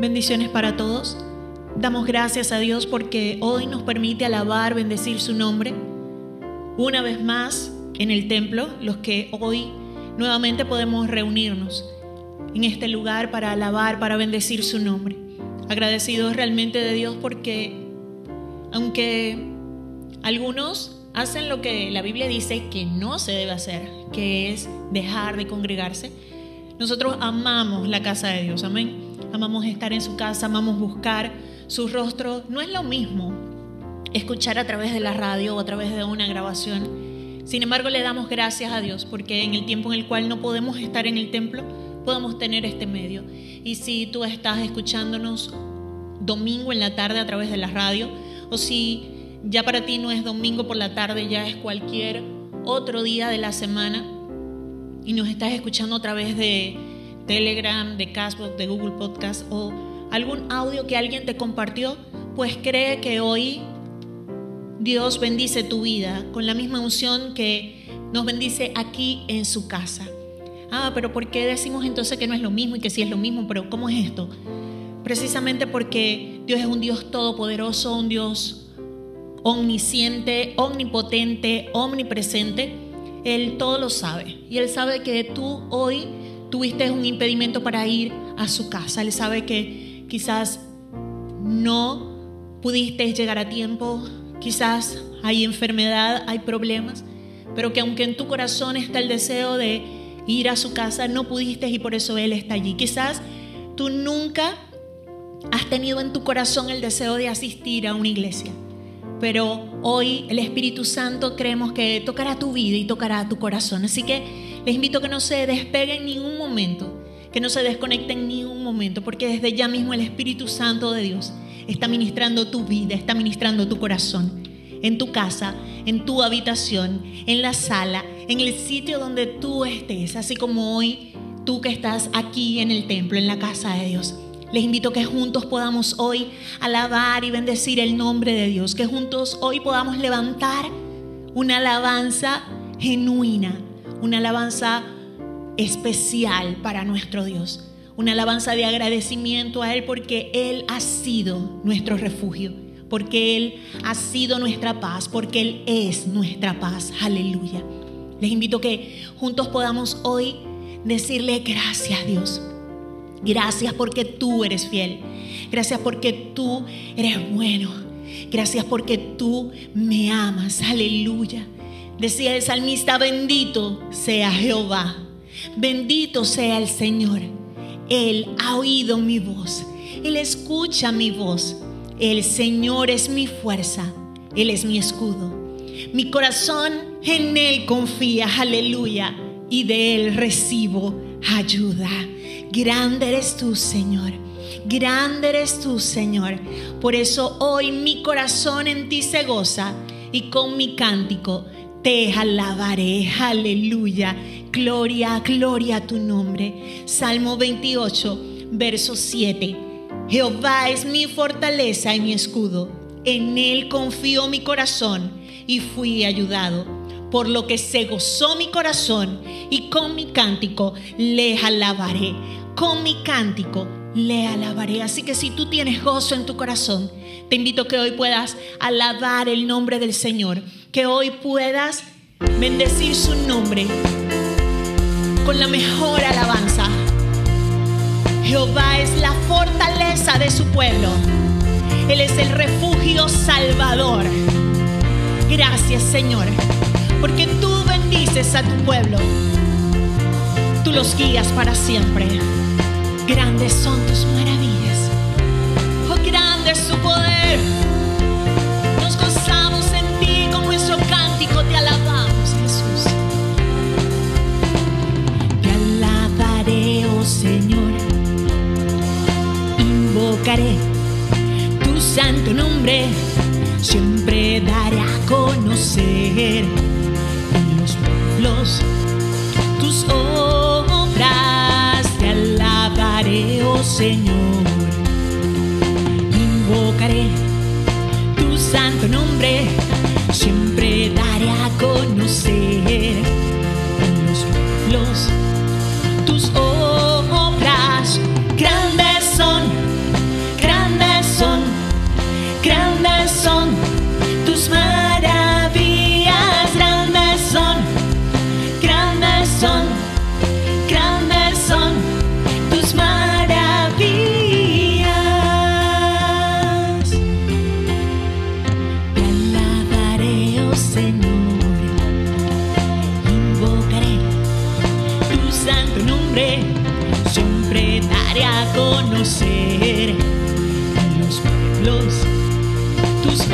Bendiciones para todos. Damos gracias a Dios porque hoy nos permite alabar, bendecir su nombre. Una vez más en el templo, los que hoy nuevamente podemos reunirnos en este lugar para alabar, para bendecir su nombre. Agradecidos realmente de Dios porque aunque algunos hacen lo que la Biblia dice que no se debe hacer, que es dejar de congregarse, nosotros amamos la casa de Dios, amén. Amamos estar en su casa, amamos buscar su rostro. No es lo mismo escuchar a través de la radio o a través de una grabación. Sin embargo, le damos gracias a Dios porque en el tiempo en el cual no podemos estar en el templo, podemos tener este medio. Y si tú estás escuchándonos domingo en la tarde a través de la radio, o si ya para ti no es domingo por la tarde, ya es cualquier otro día de la semana, y nos estás escuchando a través de Telegram, de Castbox, de Google Podcast o algún audio que alguien te compartió, pues cree que hoy Dios bendice tu vida con la misma unción que nos bendice aquí en su casa. Ah, pero ¿por qué decimos entonces que no es lo mismo y que sí es lo mismo? Pero ¿cómo es esto? Precisamente porque Dios es un Dios todopoderoso, un Dios omnisciente, omnipotente, omnipresente él todo lo sabe. Y Él sabe que tú hoy tuviste un impedimento para ir a su casa. Él sabe que quizás no pudiste llegar a tiempo, quizás hay enfermedad, hay problemas, pero que aunque en tu corazón está el deseo de ir a su casa, no pudiste y por eso Él está allí. Quizás tú nunca has tenido en tu corazón el deseo de asistir a una iglesia pero hoy el Espíritu Santo creemos que tocará tu vida y tocará tu corazón. Así que les invito a que no se despegue en ningún momento, que no se desconecte en ningún momento, porque desde ya mismo el Espíritu Santo de Dios está ministrando tu vida, está ministrando tu corazón, en tu casa, en tu habitación, en la sala, en el sitio donde tú estés, así como hoy tú que estás aquí en el templo, en la casa de Dios. Les invito a que juntos podamos hoy alabar y bendecir el nombre de Dios, que juntos hoy podamos levantar una alabanza genuina, una alabanza especial para nuestro Dios, una alabanza de agradecimiento a Él porque Él ha sido nuestro refugio, porque Él ha sido nuestra paz, porque Él es nuestra paz. Aleluya. Les invito que juntos podamos hoy decirle gracias Dios Gracias porque tú eres fiel. Gracias porque tú eres bueno. Gracias porque tú me amas. Aleluya. Decía el salmista, bendito sea Jehová. Bendito sea el Señor. Él ha oído mi voz. Él escucha mi voz. El Señor es mi fuerza. Él es mi escudo. Mi corazón en Él confía. Aleluya. Y de Él recibo ayuda. Grande eres tú, Señor. Grande eres tú, Señor. Por eso hoy mi corazón en ti se goza y con mi cántico te alabaré. Aleluya. Gloria, gloria a tu nombre. Salmo 28, verso 7. Jehová es mi fortaleza y mi escudo. En él confío mi corazón y fui ayudado. Por lo que se gozó mi corazón y con mi cántico le alabaré con mi cántico le alabaré. Así que si tú tienes gozo en tu corazón, te invito que hoy puedas alabar el nombre del Señor, que hoy puedas bendecir su nombre con la mejor alabanza. Jehová es la fortaleza de su pueblo. Él es el refugio salvador. Gracias Señor, porque tú bendices a tu pueblo. Tú los guías para siempre. Grandes son tus maravillas. Oh, grande es su poder. Nos gozamos en ti con nuestro cántico. Te alabamos, Jesús. Te alabaré, oh Señor. Invocaré tu santo nombre. Siempre daré a conocer en los pueblos tus obras oh Señor. Invocaré tu santo nombre, siempre daré a conocer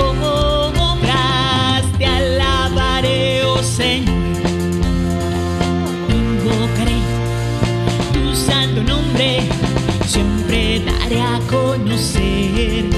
obras. Te alabaré, oh Señor. Invocaré tu santo nombre. Siempre daré a conocer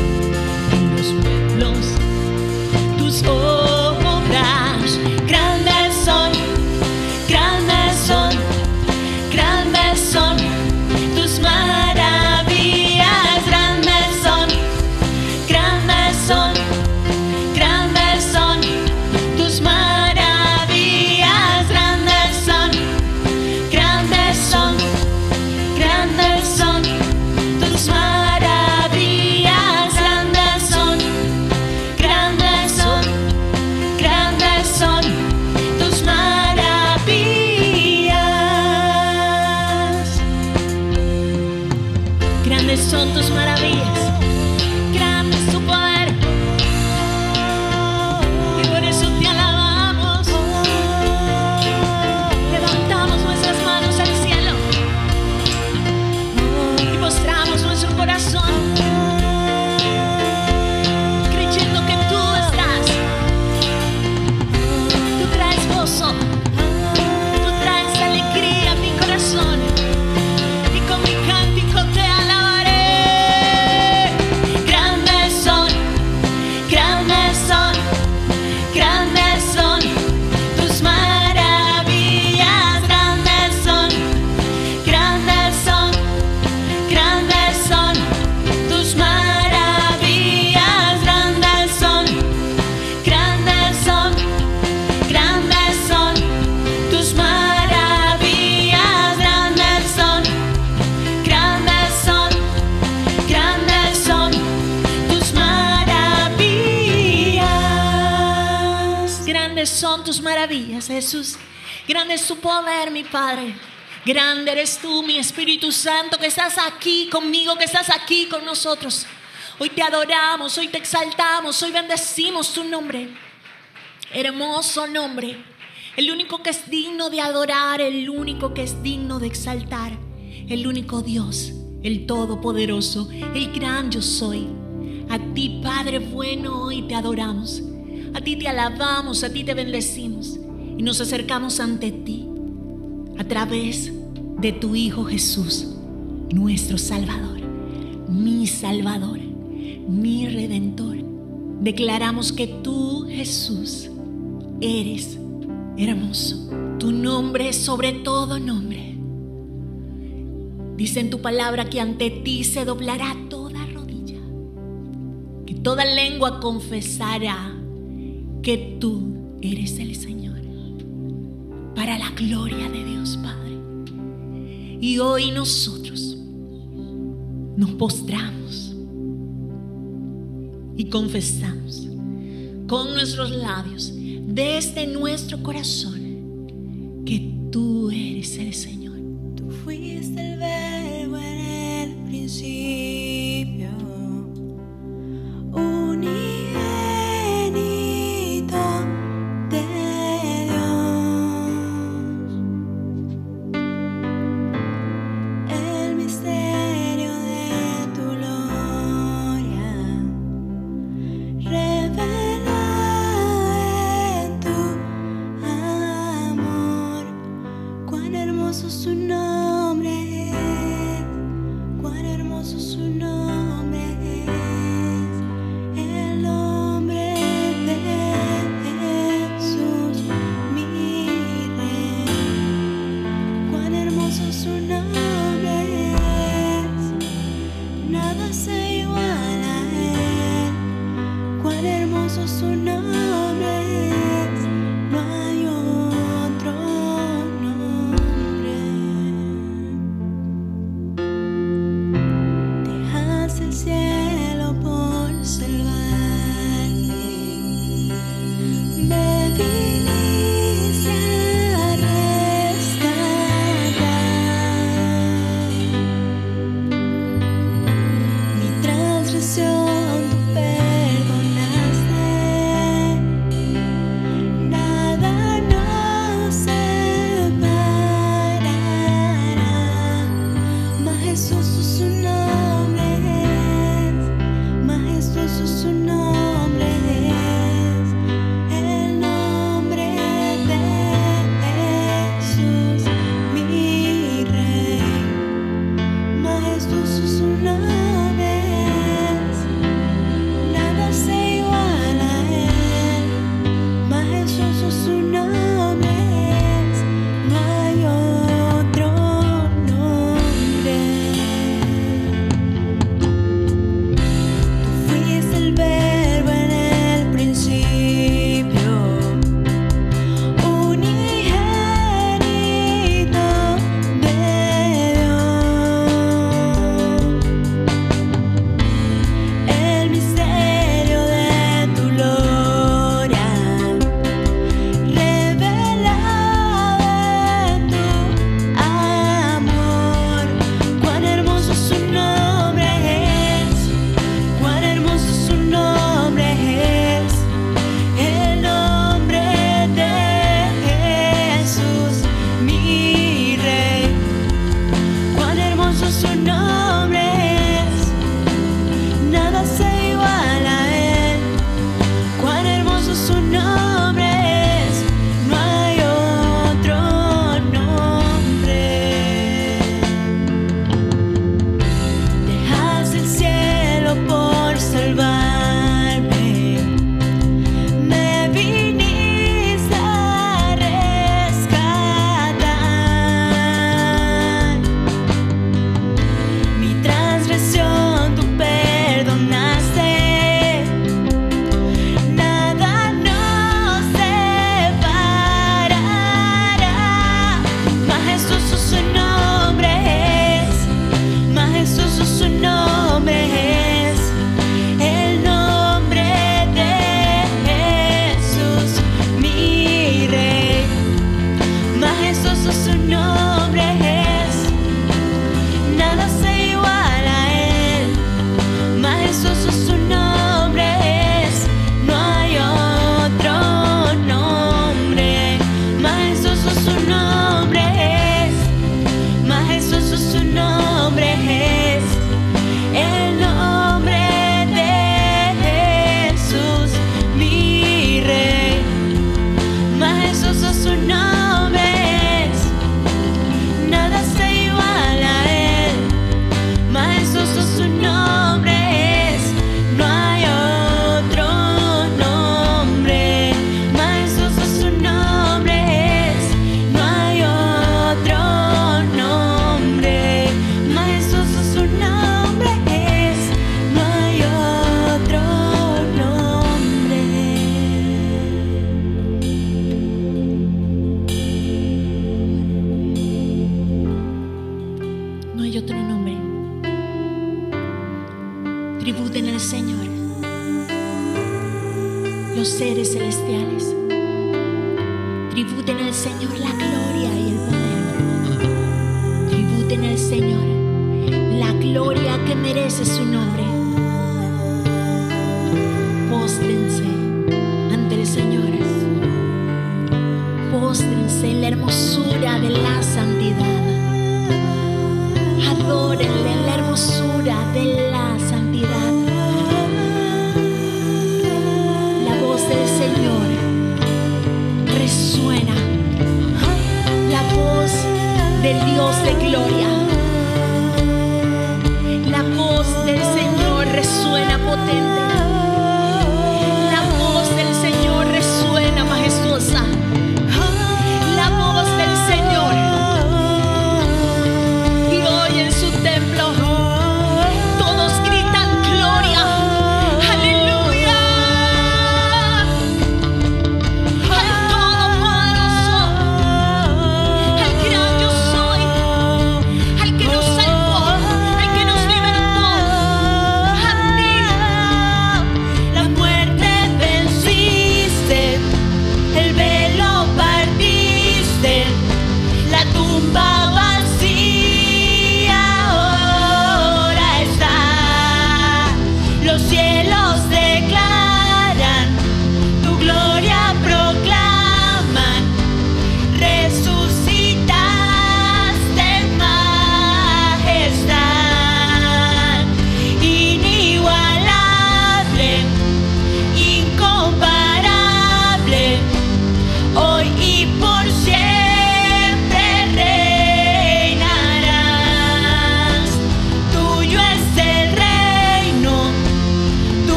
Espíritu Santo, que estás aquí conmigo, que estás aquí con nosotros. Hoy te adoramos, hoy te exaltamos, hoy bendecimos tu nombre. Hermoso nombre. El único que es digno de adorar, el único que es digno de exaltar, el único Dios, el Todopoderoso, el gran yo soy. A ti, Padre bueno, hoy te adoramos. A ti te alabamos, a ti te bendecimos y nos acercamos ante ti a través de tu Hijo Jesús, nuestro Salvador, mi Salvador, mi Redentor. Declaramos que tú, Jesús, eres hermoso. Tu nombre es sobre todo nombre. Dice en tu palabra que ante ti se doblará toda rodilla, que toda lengua confesará que tú eres el Señor, para la gloria de Dios Padre. Y hoy nosotros nos postramos y confesamos con nuestros labios, desde nuestro corazón, que tú eres el Señor. Tú fuiste el verbo en el principio,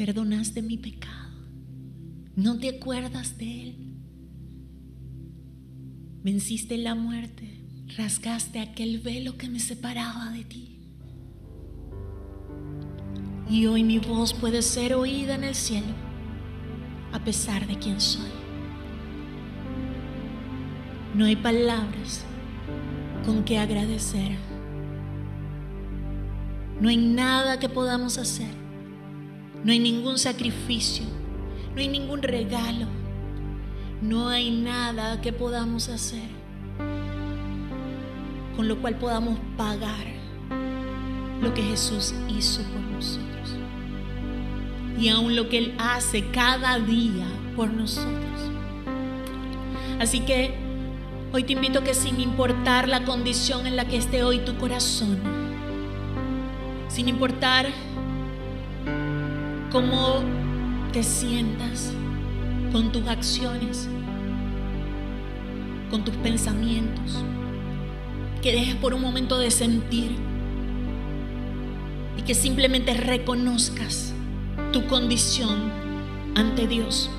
perdonaste mi pecado, no te acuerdas de él. Venciste la muerte, rasgaste aquel velo que me separaba de ti. Y hoy mi voz puede ser oída en el cielo, a pesar de quién soy. No hay palabras con que agradecer. No hay nada que podamos hacer. No hay ningún sacrificio. No hay ningún regalo. No hay nada que podamos hacer con lo cual podamos pagar lo que Jesús hizo por nosotros. Y aún lo que Él hace cada día por nosotros. Así que hoy te invito a que sin importar la condición en la que esté hoy tu corazón, sin importar cómo te sientas con tus acciones, con tus pensamientos, que dejes por un momento de sentir y que simplemente reconozcas tu condición ante Dios.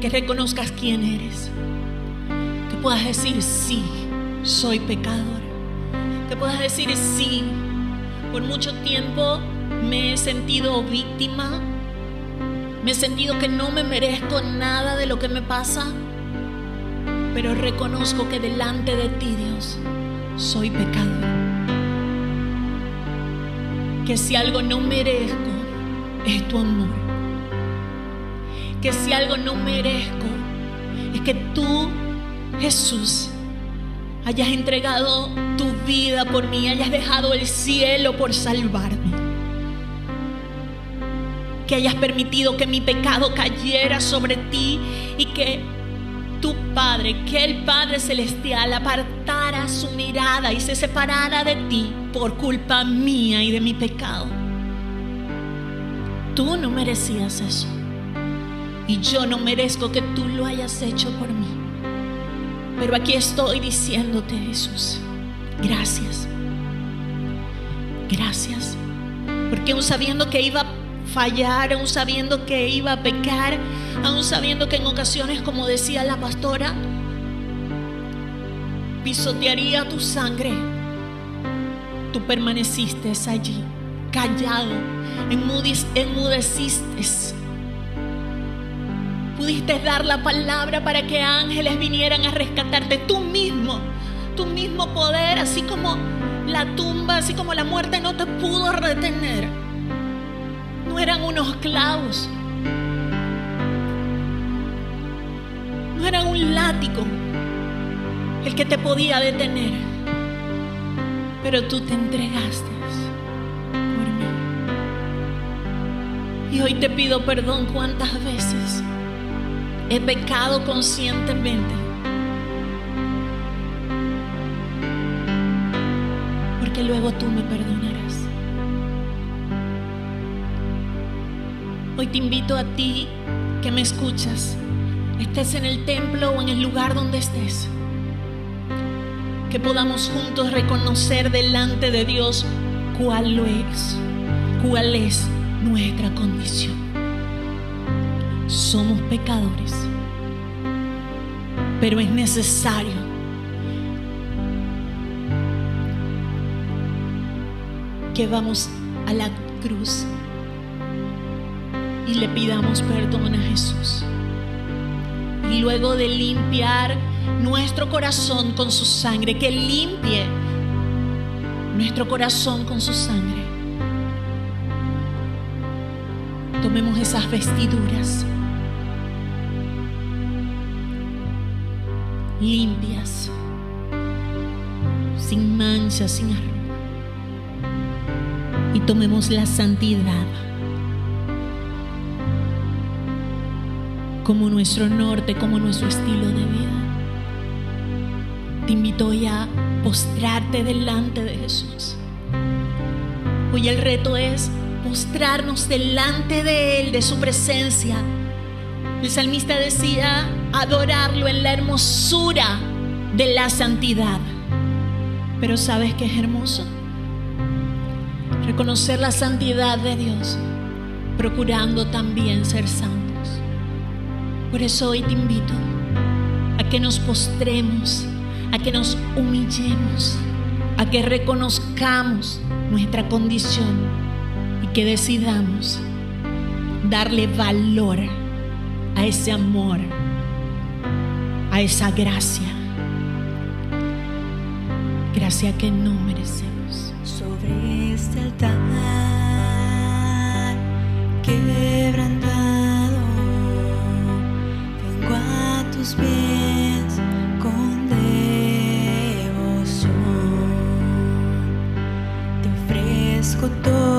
Que reconozcas quién eres. Que puedas decir, sí, soy pecador. Que puedas decir, sí, por mucho tiempo me he sentido víctima. Me he sentido que no me merezco nada de lo que me pasa pero reconozco que delante de ti, Dios, soy pecador. Que si algo no merezco, es tu amor. Que si algo no merezco, es que tú, Jesús, hayas entregado tu vida por mí, hayas dejado el cielo por salvarme. Que hayas permitido que mi pecado cayera sobre ti y que tu Padre, que el Padre Celestial apartara su mirada y se separara de ti por culpa mía y de mi pecado. Tú no merecías eso. Y yo no merezco que tú lo hayas hecho por mí. Pero aquí estoy diciéndote, Jesús, gracias. Gracias. Porque aún sabiendo que iba fallar, aún sabiendo que iba a pecar, aún sabiendo que en ocasiones, como decía la pastora, pisotearía tu sangre, tú permaneciste allí, callado, enmudeciste. Pudiste dar la palabra para que ángeles vinieran a rescatarte tú mismo, tu mismo poder, así como la tumba, así como la muerte no te pudo retener. No eran unos clavos, no era un látigo el que te podía detener, pero tú te entregaste por mí. Y hoy te pido perdón cuántas veces he pecado conscientemente. Porque luego tú me perdonarás. Hoy te invito a ti que me escuchas estés en el templo o en el lugar donde estés, que podamos juntos reconocer delante de Dios cuál lo es, cuál es nuestra condición. Somos pecadores, pero es necesario que vamos a la cruz y le pidamos perdón a Jesús y luego de limpiar nuestro corazón con su sangre, que limpie nuestro corazón con su sangre. Tomemos esas vestiduras limpias, sin manchas, sin arrugas. Y tomemos la santidad como nuestro norte, como nuestro estilo de vida. Te invito hoy a postrarte delante de Jesús. Hoy el reto es postrarnos delante de Él, de su presencia. El salmista decía, adorarlo en la hermosura de la santidad. Pero ¿sabes qué es hermoso? Reconocer la santidad de Dios, procurando también ser santos. Por eso hoy te invito a que nos postremos, a que nos humillemos, a que reconozcamos nuestra condición y que decidamos darle valor a ese amor a esa gracia. Gracia que no merecemos. Sobre este altar quebrantado, tus pies con devoción. Te ofrezco todo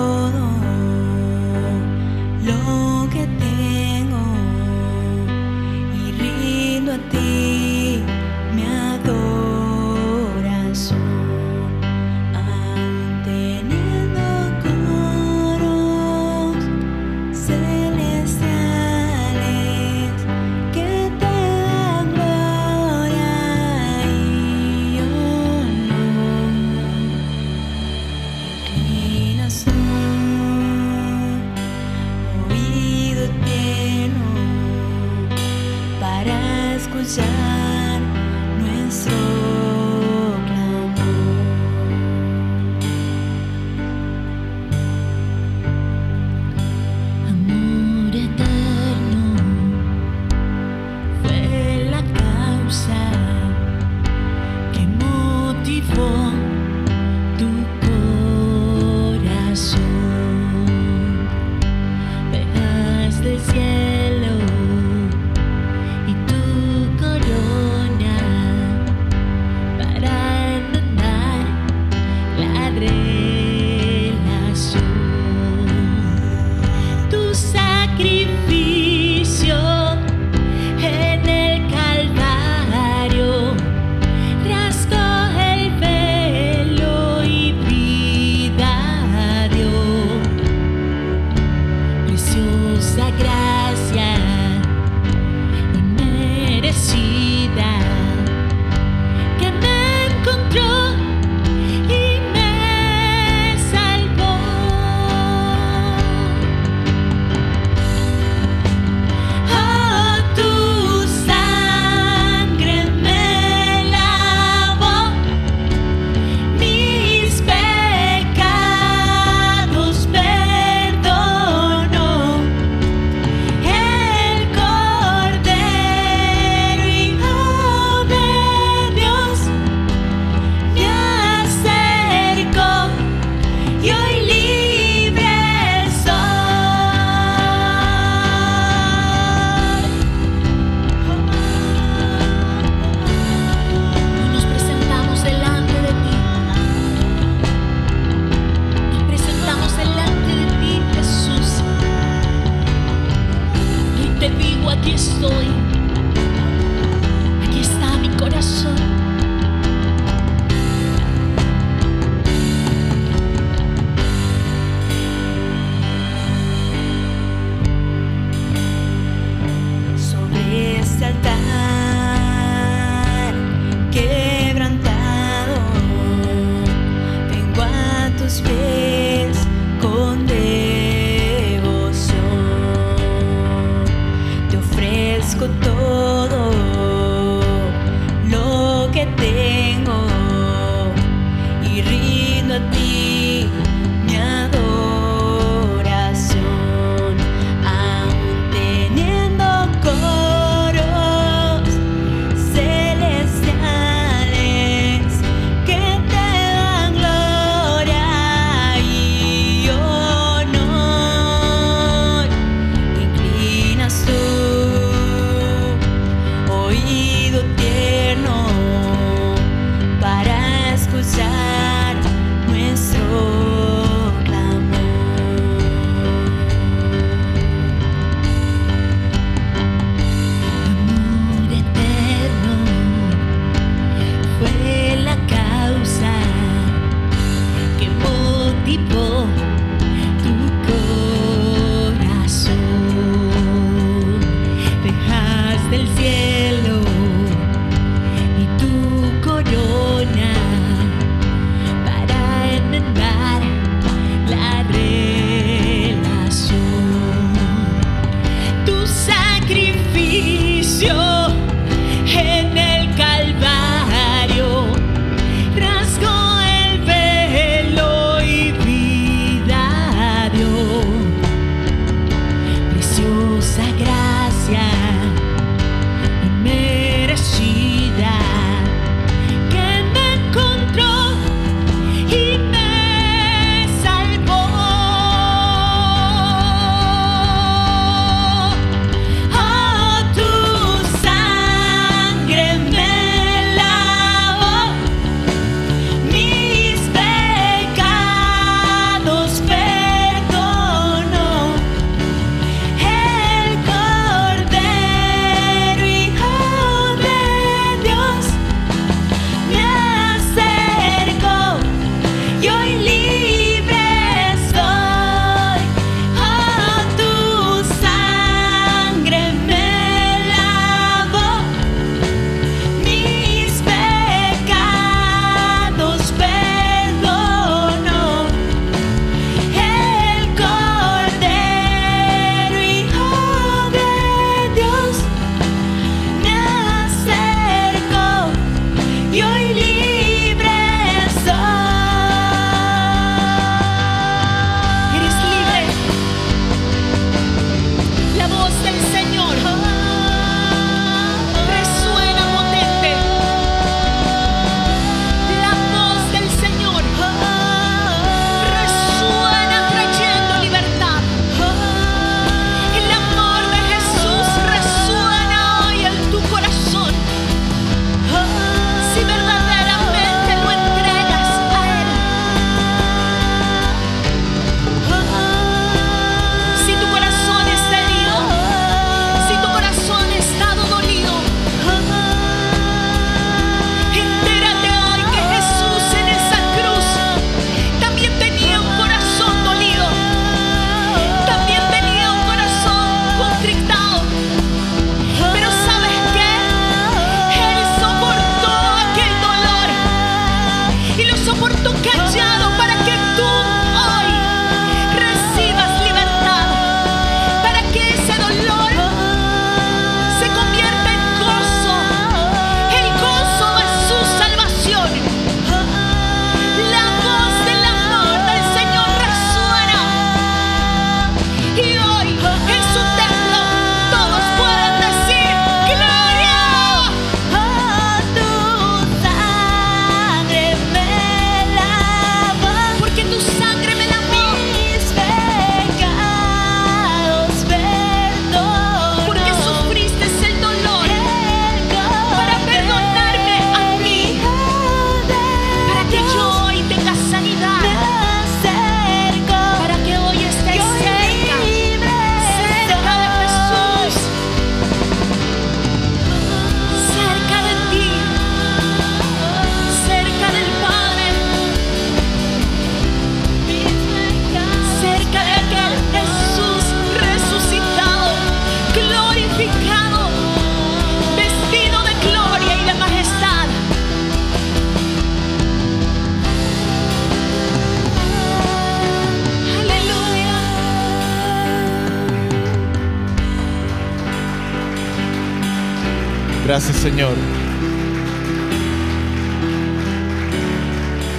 Gracias Señor.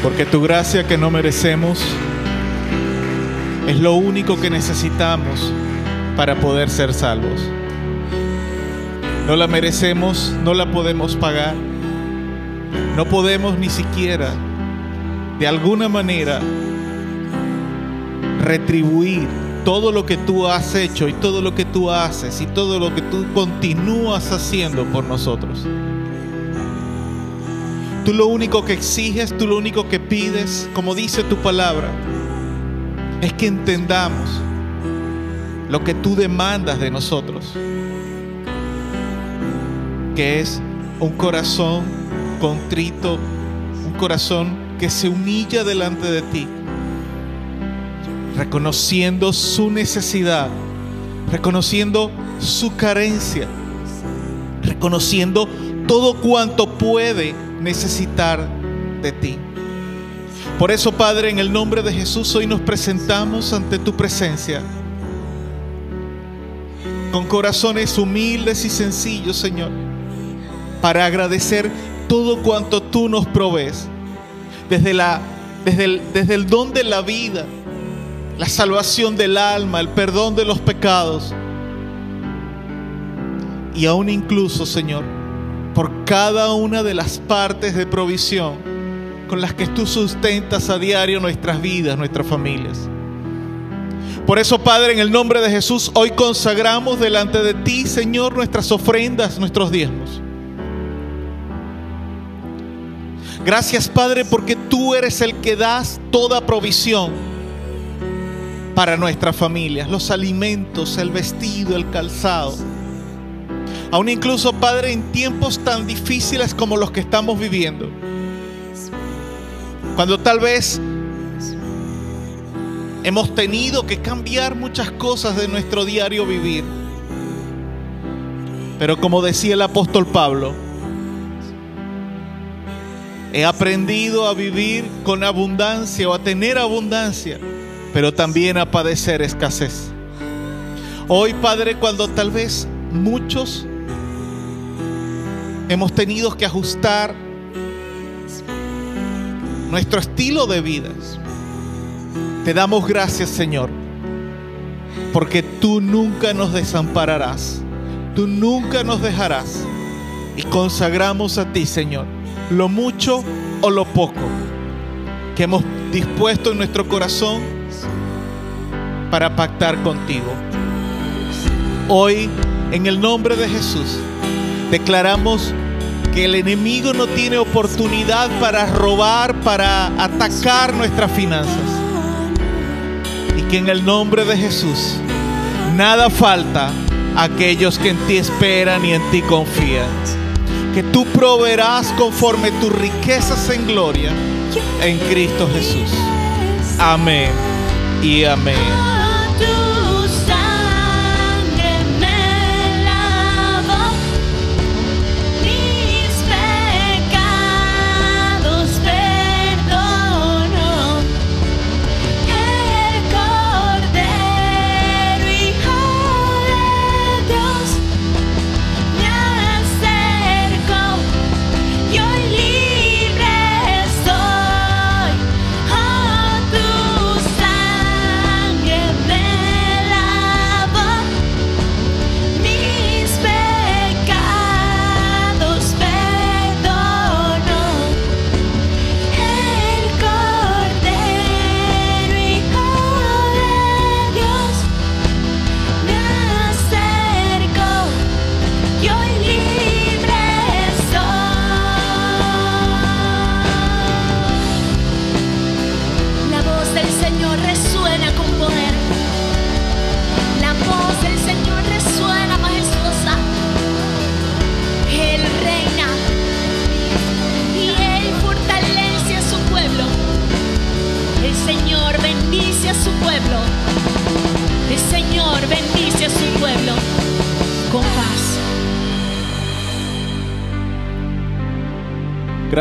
Porque tu gracia que no merecemos es lo único que necesitamos para poder ser salvos. No la merecemos, no la podemos pagar. No podemos ni siquiera, de alguna manera, retribuir todo lo que tú has hecho y todo lo que tú haces y todo lo que tú continúas haciendo por nosotros. Tú lo único que exiges, tú lo único que pides, como dice tu palabra, es que entendamos lo que tú demandas de nosotros, que es un corazón contrito, un corazón que se humilla delante de ti reconociendo su necesidad, reconociendo su carencia, reconociendo todo cuanto puede necesitar de ti. Por eso, Padre, en el nombre de Jesús, hoy nos presentamos ante tu presencia con corazones humildes y sencillos, Señor, para agradecer todo cuanto tú nos provees, desde, desde el don de la vida, la salvación del alma, el perdón de los pecados, y aún incluso, Señor, por cada una de las partes de provisión con las que tú sustentas a diario nuestras vidas, nuestras familias. Por eso, Padre, en el nombre de Jesús, hoy consagramos delante de ti, Señor, nuestras ofrendas, nuestros diezmos. Gracias, Padre, porque tú eres el que das toda provisión para nuestras familias, los alimentos, el vestido, el calzado. Aún incluso, Padre, en tiempos tan difíciles como los que estamos viviendo. Cuando tal vez hemos tenido que cambiar muchas cosas de nuestro diario vivir. Pero como decía el apóstol Pablo, he aprendido a vivir con abundancia o a tener abundancia, pero también a padecer escasez. Hoy, Padre, cuando tal vez muchos hemos tenido que ajustar nuestro estilo de vida. Te damos gracias, Señor, porque tú nunca nos desampararás, tú nunca nos dejarás. Y consagramos a ti, Señor, lo mucho o lo poco que hemos dispuesto en nuestro corazón para pactar contigo. Hoy, en el nombre de Jesús, declaramos que el enemigo no tiene oportunidad para robar, para atacar nuestras finanzas. Y que en el nombre de Jesús nada falta a aquellos que en ti esperan y en ti confían. Que tú proveerás conforme tus riquezas en gloria en Cristo Jesús. Amén y amén.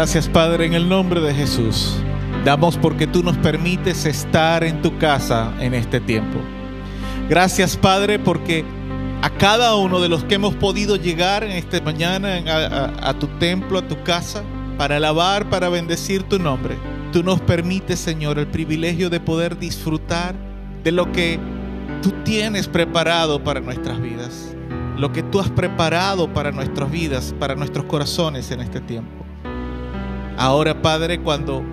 Gracias Padre en el nombre de Jesús. Damos porque tú nos permites estar en tu casa en este tiempo. Gracias Padre porque a cada uno de los que hemos podido llegar en esta mañana a tu templo, a tu casa, para alabar, para bendecir tu nombre, tú nos permites Señor el privilegio de poder disfrutar de lo que tú tienes preparado para nuestras vidas. Lo que tú has preparado para nuestras vidas, para nuestros corazones en este tiempo. Ahora, Padre, cuando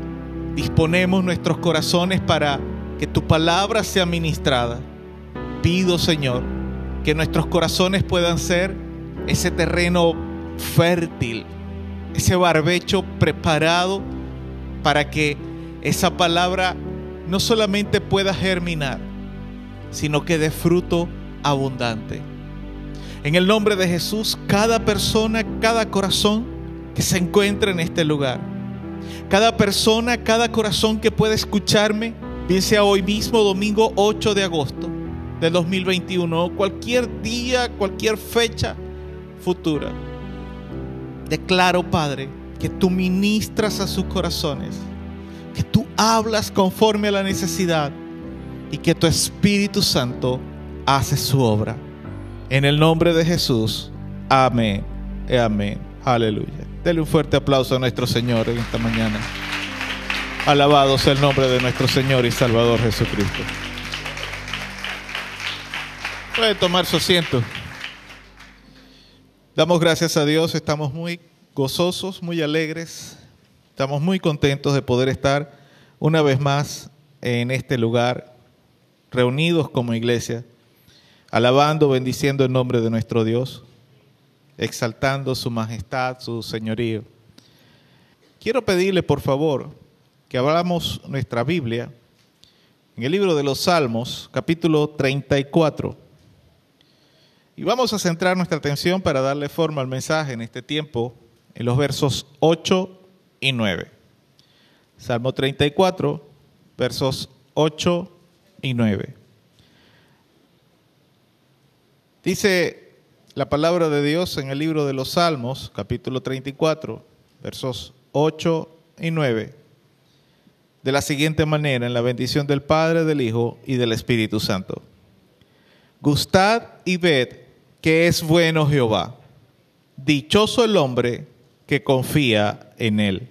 disponemos nuestros corazones para que tu palabra sea ministrada, pido, Señor, que nuestros corazones puedan ser ese terreno fértil, ese barbecho preparado para que esa palabra no solamente pueda germinar, sino que dé fruto abundante. En el nombre de Jesús, cada persona, cada corazón que se encuentra en este lugar, cada persona, cada corazón que pueda escucharme, bien sea hoy mismo, domingo 8 de agosto de 2021, cualquier día, cualquier fecha futura, declaro, Padre, que tú ministras a sus corazones, que tú hablas conforme a la necesidad y que tu Espíritu Santo hace su obra. En el nombre de Jesús, amén. Amén. Aleluya. Dele un fuerte aplauso a nuestro Señor en esta mañana. Alabado sea el nombre de nuestro Señor y Salvador Jesucristo. Puede tomar su asiento. Damos gracias a Dios, estamos muy gozosos, muy alegres, estamos muy contentos de poder estar una vez más en este lugar, reunidos como iglesia alabando, bendiciendo el nombre de nuestro Dios, exaltando su majestad, su señorío. Quiero pedirle, por favor, que abramos nuestra Biblia en el libro de los Salmos, capítulo 34. Y vamos a centrar nuestra atención para darle forma al mensaje en este tiempo en los versos 8 y 9. Salmo 34, versos 8 y 9. Dice la palabra de Dios en el libro de los Salmos, capítulo 34, versos 8 y 9, de la siguiente manera, en la bendición del Padre, del Hijo y del Espíritu Santo. Gustad y ved que es bueno Jehová. Dichoso el hombre que confía en él.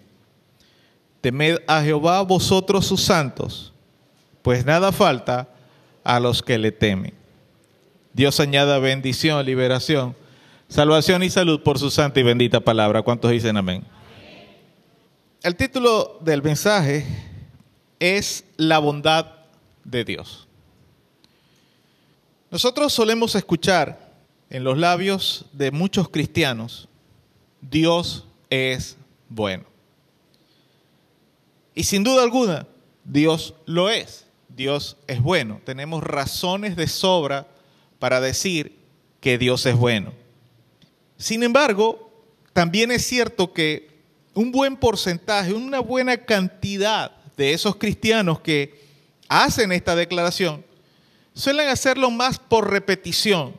Temed a Jehová vosotros sus santos, pues nada falta a los que le temen. Dios añada bendición, liberación, salvación y salud por su santa y bendita palabra. ¿Cuántos dicen amén? El título del mensaje es La bondad de Dios. Nosotros solemos escuchar en los labios de muchos cristianos, Dios es bueno. Y sin duda alguna, Dios lo es. Dios es bueno. Tenemos razones de sobra para decir que Dios es bueno. Sin embargo, también es cierto que un buen porcentaje, una buena cantidad de esos cristianos que hacen esta declaración suelen hacerlo más por repetición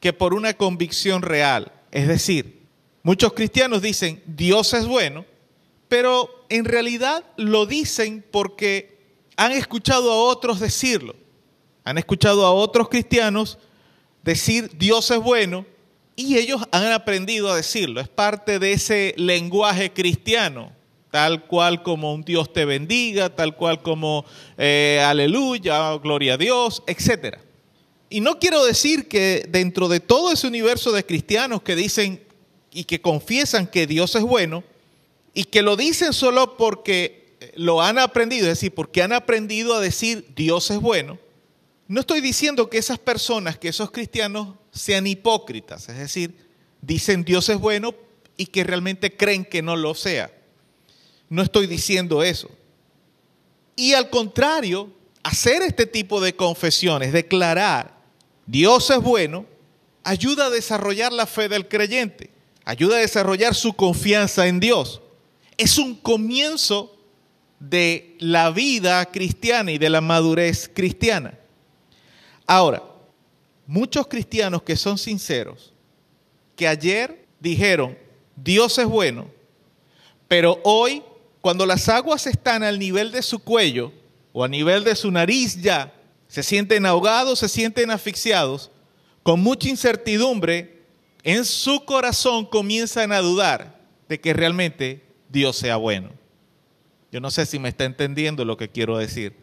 que por una convicción real. Es decir, muchos cristianos dicen Dios es bueno, pero en realidad lo dicen porque han escuchado a otros decirlo. Han escuchado a otros cristianos decir Dios es bueno y ellos han aprendido a decirlo. Es parte de ese lenguaje cristiano, tal cual como un Dios te bendiga, tal cual como eh, aleluya, gloria a Dios, etc. Y no quiero decir que dentro de todo ese universo de cristianos que dicen y que confiesan que Dios es bueno, y que lo dicen solo porque lo han aprendido, es decir, porque han aprendido a decir Dios es bueno, no estoy diciendo que esas personas, que esos cristianos sean hipócritas, es decir, dicen Dios es bueno y que realmente creen que no lo sea. No estoy diciendo eso. Y al contrario, hacer este tipo de confesiones, declarar Dios es bueno, ayuda a desarrollar la fe del creyente, ayuda a desarrollar su confianza en Dios. Es un comienzo de la vida cristiana y de la madurez cristiana. Ahora, muchos cristianos que son sinceros, que ayer dijeron, Dios es bueno, pero hoy, cuando las aguas están al nivel de su cuello o a nivel de su nariz ya, se sienten ahogados, se sienten asfixiados, con mucha incertidumbre, en su corazón comienzan a dudar de que realmente Dios sea bueno. Yo no sé si me está entendiendo lo que quiero decir.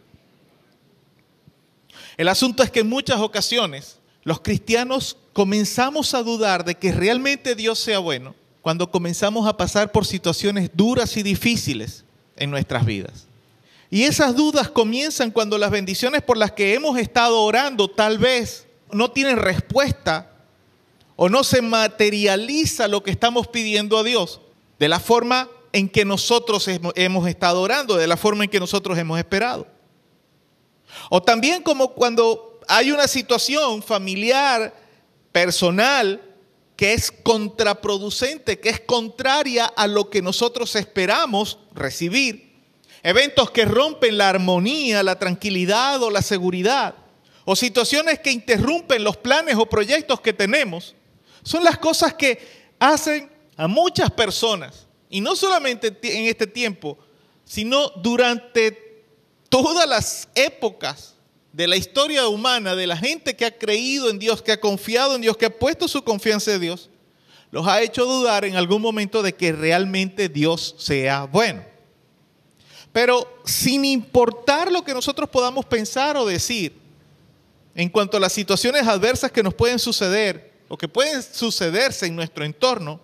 El asunto es que en muchas ocasiones los cristianos comenzamos a dudar de que realmente Dios sea bueno cuando comenzamos a pasar por situaciones duras y difíciles en nuestras vidas. Y esas dudas comienzan cuando las bendiciones por las que hemos estado orando tal vez no tienen respuesta o no se materializa lo que estamos pidiendo a Dios. de la forma en que nosotros hemos estado orando, de la forma en que nosotros hemos esperado. O también como cuando hay una situación familiar, personal, que es contraproducente, que es contraria a lo que nosotros esperamos recibir. Eventos que rompen la armonía, la tranquilidad o la seguridad. O situaciones que interrumpen los planes o proyectos que tenemos. Son las cosas que hacen a muchas personas, y no solamente en este tiempo, sino durante todas las épocas de la historia humana, de la gente que ha creído en Dios, que ha confiado en Dios, que ha puesto su confianza en Dios, los ha hecho dudar en algún momento de que realmente Dios sea bueno. Pero sin importar lo que nosotros podamos pensar o decir en cuanto a las situaciones adversas que nos pueden suceder o que pueden sucederse en nuestro entorno,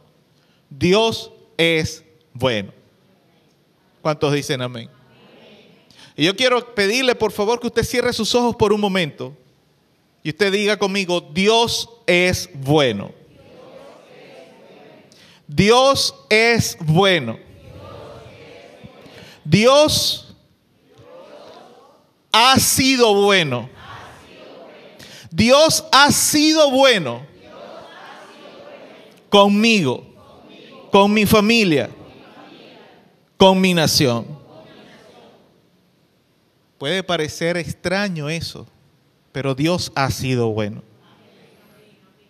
Dios es bueno. ¿Cuántos dicen amén? Y yo quiero pedirle, por favor, que usted cierre sus ojos por un momento y usted diga conmigo, Dios es bueno. Dios es bueno. Dios ha sido bueno. Dios ha sido bueno conmigo, con mi familia, con mi nación. Puede parecer extraño eso, pero Dios ha sido bueno.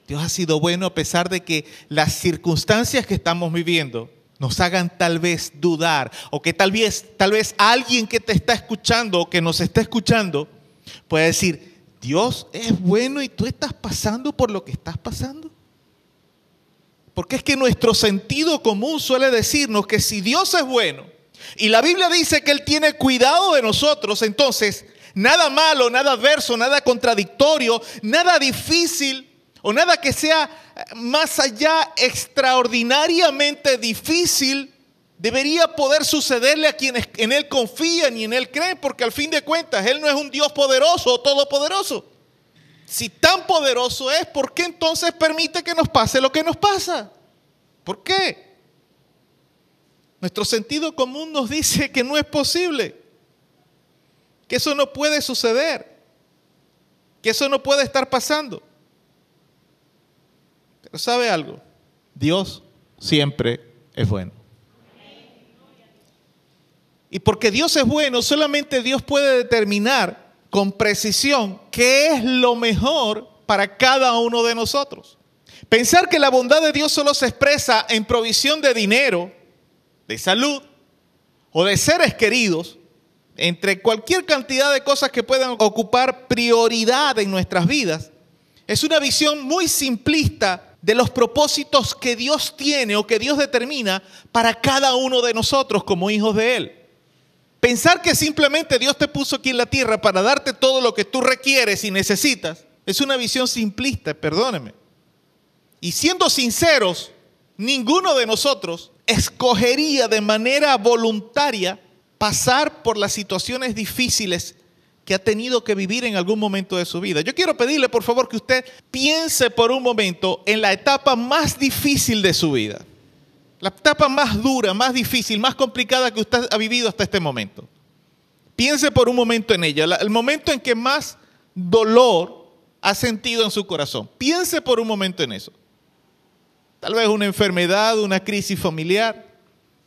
Dios ha sido bueno a pesar de que las circunstancias que estamos viviendo nos hagan tal vez dudar o que tal vez, tal vez alguien que te está escuchando o que nos está escuchando pueda decir, Dios es bueno y tú estás pasando por lo que estás pasando. Porque es que nuestro sentido común suele decirnos que si Dios es bueno, y la Biblia dice que Él tiene cuidado de nosotros, entonces nada malo, nada adverso, nada contradictorio, nada difícil o nada que sea más allá extraordinariamente difícil debería poder sucederle a quienes en Él confían y en Él creen, porque al fin de cuentas Él no es un Dios poderoso o todopoderoso. Si tan poderoso es, ¿por qué entonces permite que nos pase lo que nos pasa? ¿Por qué? Nuestro sentido común nos dice que no es posible, que eso no puede suceder, que eso no puede estar pasando. Pero ¿sabe algo? Dios siempre es bueno. Y porque Dios es bueno, solamente Dios puede determinar con precisión qué es lo mejor para cada uno de nosotros. Pensar que la bondad de Dios solo se expresa en provisión de dinero, de salud o de seres queridos, entre cualquier cantidad de cosas que puedan ocupar prioridad en nuestras vidas, es una visión muy simplista de los propósitos que Dios tiene o que Dios determina para cada uno de nosotros como hijos de Él. Pensar que simplemente Dios te puso aquí en la tierra para darte todo lo que tú requieres y necesitas es una visión simplista, perdóneme. Y siendo sinceros, ninguno de nosotros escogería de manera voluntaria pasar por las situaciones difíciles que ha tenido que vivir en algún momento de su vida. Yo quiero pedirle, por favor, que usted piense por un momento en la etapa más difícil de su vida. La etapa más dura, más difícil, más complicada que usted ha vivido hasta este momento. Piense por un momento en ella, el momento en que más dolor ha sentido en su corazón. Piense por un momento en eso. Tal vez una enfermedad, una crisis familiar,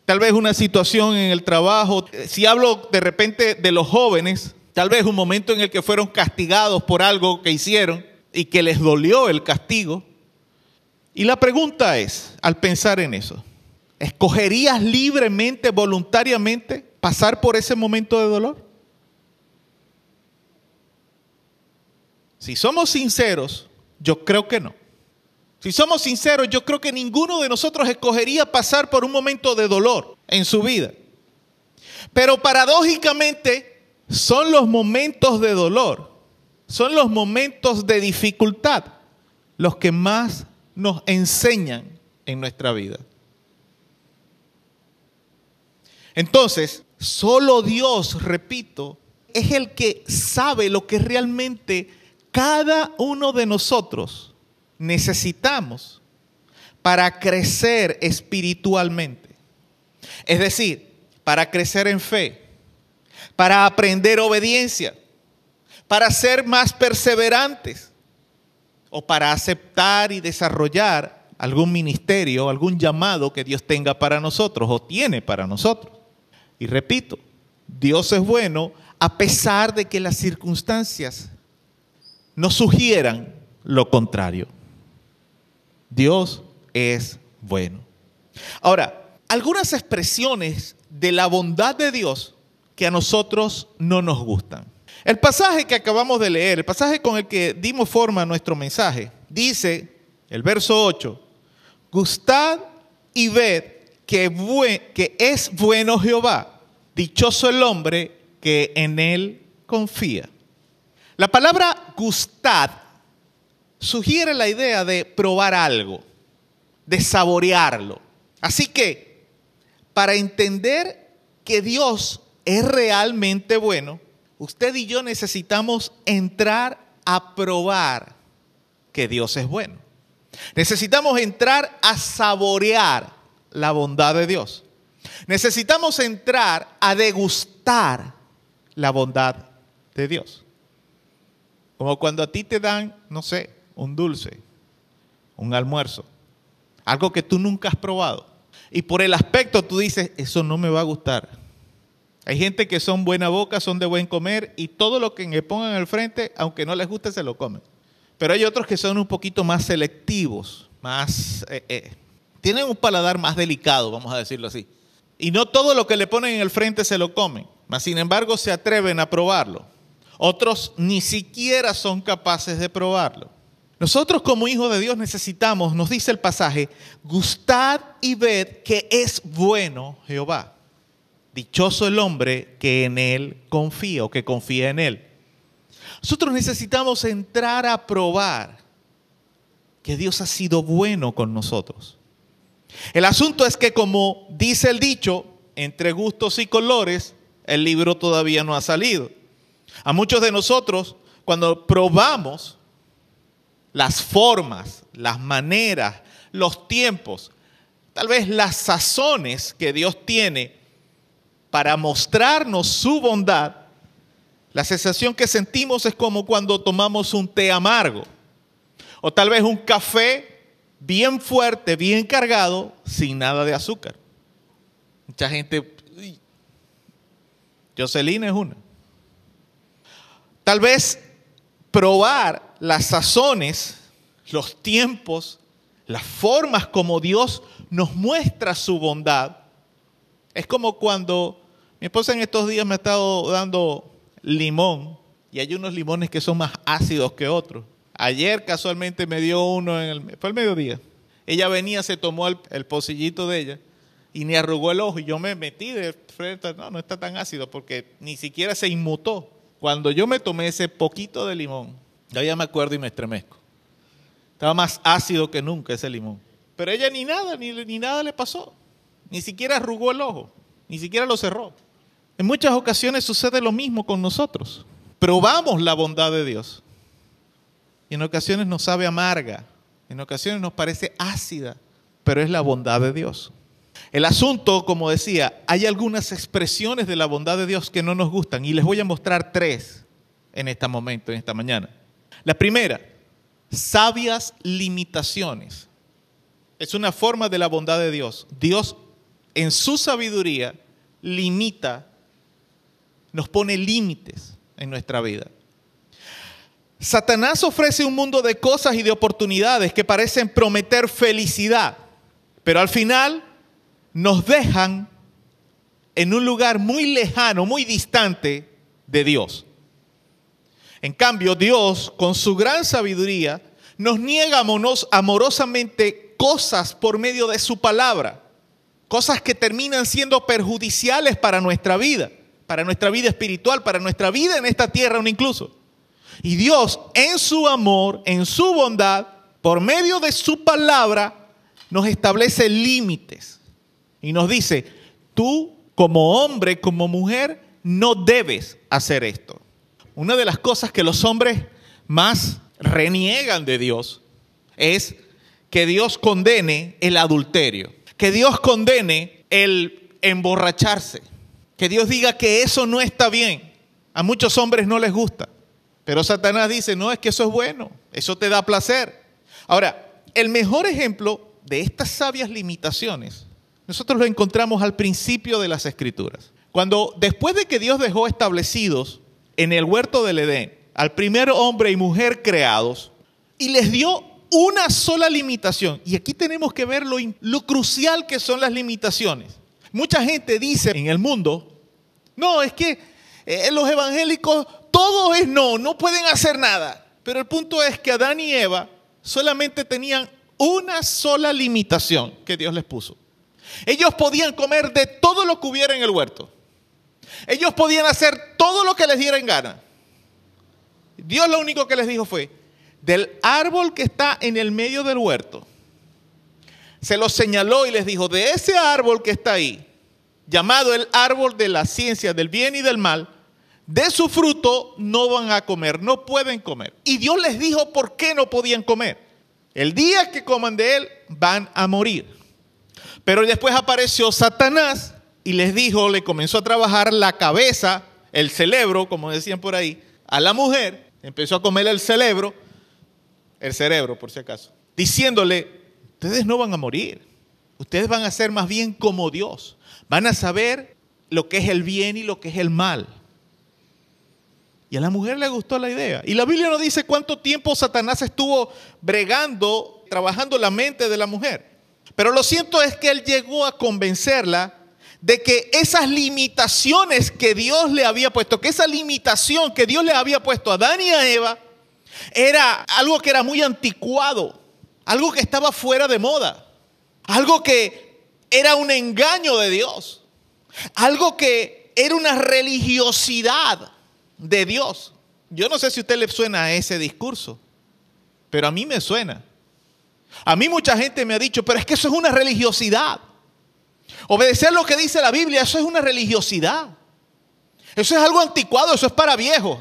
tal vez una situación en el trabajo. Si hablo de repente de los jóvenes, tal vez un momento en el que fueron castigados por algo que hicieron y que les dolió el castigo. Y la pregunta es, al pensar en eso, ¿escogerías libremente, voluntariamente pasar por ese momento de dolor? Si somos sinceros, yo creo que no. Si somos sinceros, yo creo que ninguno de nosotros escogería pasar por un momento de dolor en su vida. Pero paradójicamente son los momentos de dolor, son los momentos de dificultad los que más nos enseñan en nuestra vida. Entonces, solo Dios, repito, es el que sabe lo que realmente cada uno de nosotros necesitamos para crecer espiritualmente. Es decir, para crecer en fe, para aprender obediencia, para ser más perseverantes o para aceptar y desarrollar algún ministerio, algún llamado que Dios tenga para nosotros o tiene para nosotros. Y repito, Dios es bueno a pesar de que las circunstancias nos sugieran lo contrario. Dios es bueno. Ahora, algunas expresiones de la bondad de Dios que a nosotros no nos gustan. El pasaje que acabamos de leer, el pasaje con el que dimos forma a nuestro mensaje, dice, el verso 8, gustad y ved que, que es bueno Jehová, dichoso el hombre que en él confía. La palabra gustad sugiere la idea de probar algo, de saborearlo. Así que, para entender que Dios es realmente bueno, usted y yo necesitamos entrar a probar que Dios es bueno. Necesitamos entrar a saborear la bondad de Dios. Necesitamos entrar a degustar la bondad de Dios. Como cuando a ti te dan, no sé, un dulce, un almuerzo, algo que tú nunca has probado. Y por el aspecto tú dices, eso no me va a gustar. Hay gente que son buena boca, son de buen comer y todo lo que le pongan al frente, aunque no les guste, se lo comen. Pero hay otros que son un poquito más selectivos, más eh, eh, tienen un paladar más delicado, vamos a decirlo así. Y no todo lo que le ponen en el frente se lo comen, mas sin embargo se atreven a probarlo. Otros ni siquiera son capaces de probarlo. Nosotros como hijos de Dios necesitamos, nos dice el pasaje, gustad y ved que es bueno Jehová. Dichoso el hombre que en Él confía o que confía en Él. Nosotros necesitamos entrar a probar que Dios ha sido bueno con nosotros. El asunto es que como dice el dicho, entre gustos y colores, el libro todavía no ha salido. A muchos de nosotros, cuando probamos las formas, las maneras, los tiempos, tal vez las sazones que Dios tiene para mostrarnos su bondad, la sensación que sentimos es como cuando tomamos un té amargo o tal vez un café bien fuerte, bien cargado, sin nada de azúcar. Mucha gente, Jocelyn es una. Tal vez probar las sazones, los tiempos, las formas como Dios nos muestra su bondad es como cuando mi esposa en estos días me ha estado dando limón y hay unos limones que son más ácidos que otros. Ayer casualmente me dio uno, en el, fue el mediodía. Ella venía, se tomó el, el pocillito de ella y ni arrugó el ojo y yo me metí de frente, no, no está tan ácido porque ni siquiera se inmutó. Cuando yo me tomé ese poquito de limón, ya me acuerdo y me estremezco. Estaba más ácido que nunca ese limón. Pero ella ni nada, ni, ni nada le pasó. Ni siquiera arrugó el ojo, ni siquiera lo cerró. En muchas ocasiones sucede lo mismo con nosotros. Probamos la bondad de Dios. Y en ocasiones nos sabe amarga, en ocasiones nos parece ácida, pero es la bondad de Dios. El asunto, como decía, hay algunas expresiones de la bondad de Dios que no nos gustan y les voy a mostrar tres en este momento, en esta mañana. La primera, sabias limitaciones. Es una forma de la bondad de Dios. Dios en su sabiduría limita, nos pone límites en nuestra vida. Satanás ofrece un mundo de cosas y de oportunidades que parecen prometer felicidad, pero al final nos dejan en un lugar muy lejano, muy distante de Dios. En cambio, Dios, con su gran sabiduría, nos niega amorosamente cosas por medio de su palabra cosas que terminan siendo perjudiciales para nuestra vida, para nuestra vida espiritual, para nuestra vida en esta tierra incluso. Y Dios en su amor, en su bondad, por medio de su palabra, nos establece límites y nos dice, tú como hombre, como mujer, no debes hacer esto. Una de las cosas que los hombres más reniegan de Dios es que Dios condene el adulterio que Dios condene el emborracharse. Que Dios diga que eso no está bien. A muchos hombres no les gusta. Pero Satanás dice, no, es que eso es bueno, eso te da placer. Ahora, el mejor ejemplo de estas sabias limitaciones, nosotros lo encontramos al principio de las escrituras. Cuando después de que Dios dejó establecidos en el huerto del Edén al primer hombre y mujer creados y les dio una sola limitación, y aquí tenemos que ver lo, crucial que son las limitaciones. Mucha gente dice en el mundo, no, es que eh, los evangélicos todo es no, no pueden hacer nada. Pero el punto es que Adán y Eva solamente tenían una sola limitación que Dios les puso. Ellos podían comer de todo lo que hubiera en el huerto. Ellos podían hacer todo lo que les diera en gana. Dios lo único que les dijo fue, del árbol que está en el medio del huerto, se los señaló y les dijo, de ese árbol que está ahí, llamado el árbol de la ciencia del bien y del mal, de su fruto no van a comer, no pueden comer. Y Dios les dijo por qué no podían comer. El día que coman de él van a morir. Pero después apareció Satanás y les dijo, le comenzó a trabajar la cabeza, el cerebro, como decían por ahí, a la mujer, empezó a comer el cerebro, el cerebro por si acaso, diciéndole, ustedes no van a morir, ustedes van a ser más bien como Dios, van a saber lo que es el bien y lo que es el mal. Y a la mujer le gustó la idea. Y la Biblia no dice cuánto tiempo Satanás estuvo bregando, trabajando la mente de la mujer. Pero lo cierto es que él llegó a convencerla de que esas limitaciones que Dios le había puesto, que esa limitación que Dios le había puesto a Adán y a Eva, era algo que era muy anticuado, algo que estaba fuera de moda, algo que era un engaño de Dios, algo que era una religiosidad de Dios. Yo no sé si a usted le suena ese discurso, pero a mí me suena. A mí mucha gente me ha dicho, pero es que eso es una religiosidad. Obedecer lo que dice la Biblia, eso es una religiosidad. Eso es algo anticuado, eso es para viejos.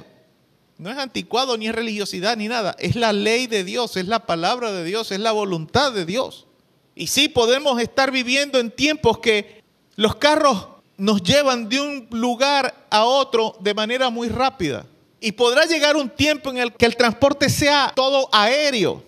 No es anticuado ni es religiosidad ni nada. Es la ley de Dios, es la palabra de Dios, es la voluntad de Dios. Y sí podemos estar viviendo en tiempos que los carros nos llevan de un lugar a otro de manera muy rápida. Y podrá llegar un tiempo en el que el transporte sea todo aéreo.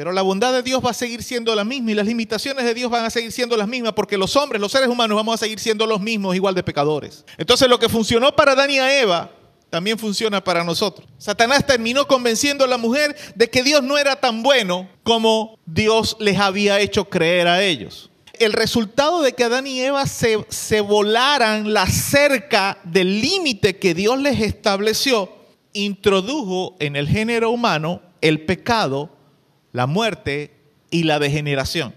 Pero la bondad de Dios va a seguir siendo la misma y las limitaciones de Dios van a seguir siendo las mismas porque los hombres, los seres humanos vamos a seguir siendo los mismos igual de pecadores. Entonces lo que funcionó para Adán y Eva también funciona para nosotros. Satanás terminó convenciendo a la mujer de que Dios no era tan bueno como Dios les había hecho creer a ellos el resultado de que Adán y Eva se, se volaran la cerca del límite que Dios les estableció, introdujo en el género humano el pecado, la muerte y la degeneración,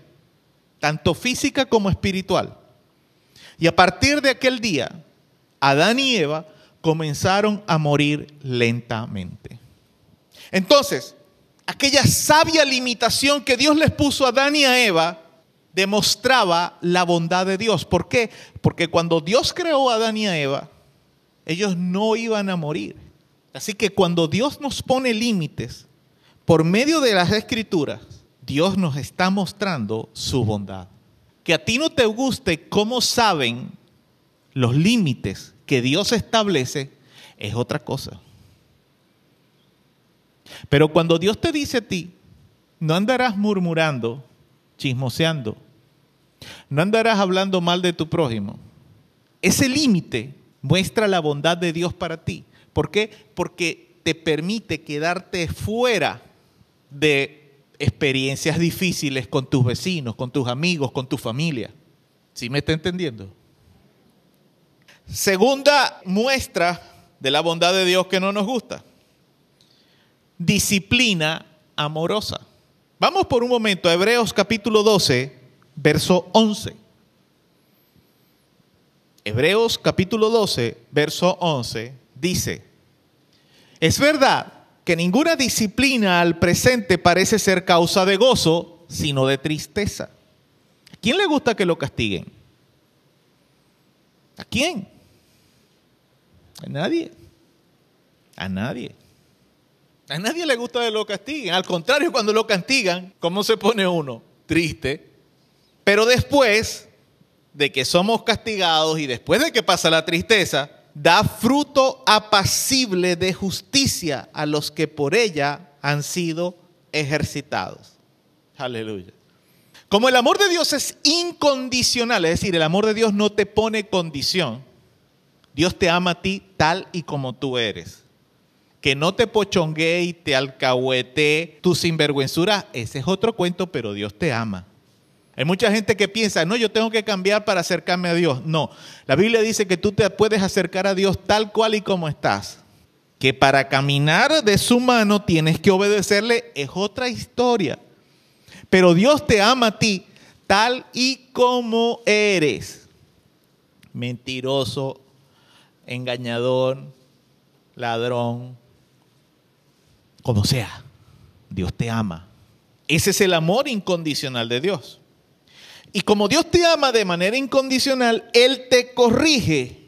tanto física como espiritual. Y a partir de aquel día, Adán y Eva comenzaron a morir lentamente. Entonces, aquella sabia limitación que Dios les puso a Adán y a Eva, demostraba la bondad de Dios. ¿Por qué? Porque cuando Dios creó a Adán y a Eva, ellos no iban a morir. Así que cuando Dios nos pone límites por medio de las escrituras, Dios nos está mostrando su bondad. Que a ti no te guste cómo saben los límites que Dios establece es otra cosa. Pero cuando Dios te dice a ti, no andarás murmurando, chismoseando. No andarás hablando mal de tu prójimo. Ese límite muestra la bondad de Dios para ti. ¿Por qué? Porque te permite quedarte fuera de experiencias difíciles con tus vecinos, con tus amigos, con tu familia. ¿Sí me está entendiendo? Segunda muestra de la bondad de Dios que no nos gusta. Disciplina amorosa. Vamos por un momento a Hebreos capítulo 12, verso 11. Hebreos capítulo 12, verso 11 dice, es verdad que ninguna disciplina al presente parece ser causa de gozo, sino de tristeza. ¿A quién le gusta que lo castiguen? ¿A quién? A nadie. A nadie. A nadie le gusta que lo castiguen. Al contrario, cuando lo castigan, ¿cómo se pone uno? Triste. Pero después de que somos castigados y después de que pasa la tristeza, da fruto apacible de justicia a los que por ella han sido ejercitados. Aleluya. Como el amor de Dios es incondicional, es decir, el amor de Dios no te pone condición, Dios te ama a ti tal y como tú eres. Que no te pochonguee y te alcahuete tu sinvergüenzura, ese es otro cuento, pero Dios te ama. Hay mucha gente que piensa, no, yo tengo que cambiar para acercarme a Dios. No, la Biblia dice que tú te puedes acercar a Dios tal cual y como estás. Que para caminar de su mano tienes que obedecerle, es otra historia. Pero Dios te ama a ti tal y como eres. Mentiroso, engañador, ladrón, como sea. Dios te ama. Ese es el amor incondicional de Dios. Y como Dios te ama de manera incondicional, Él te corrige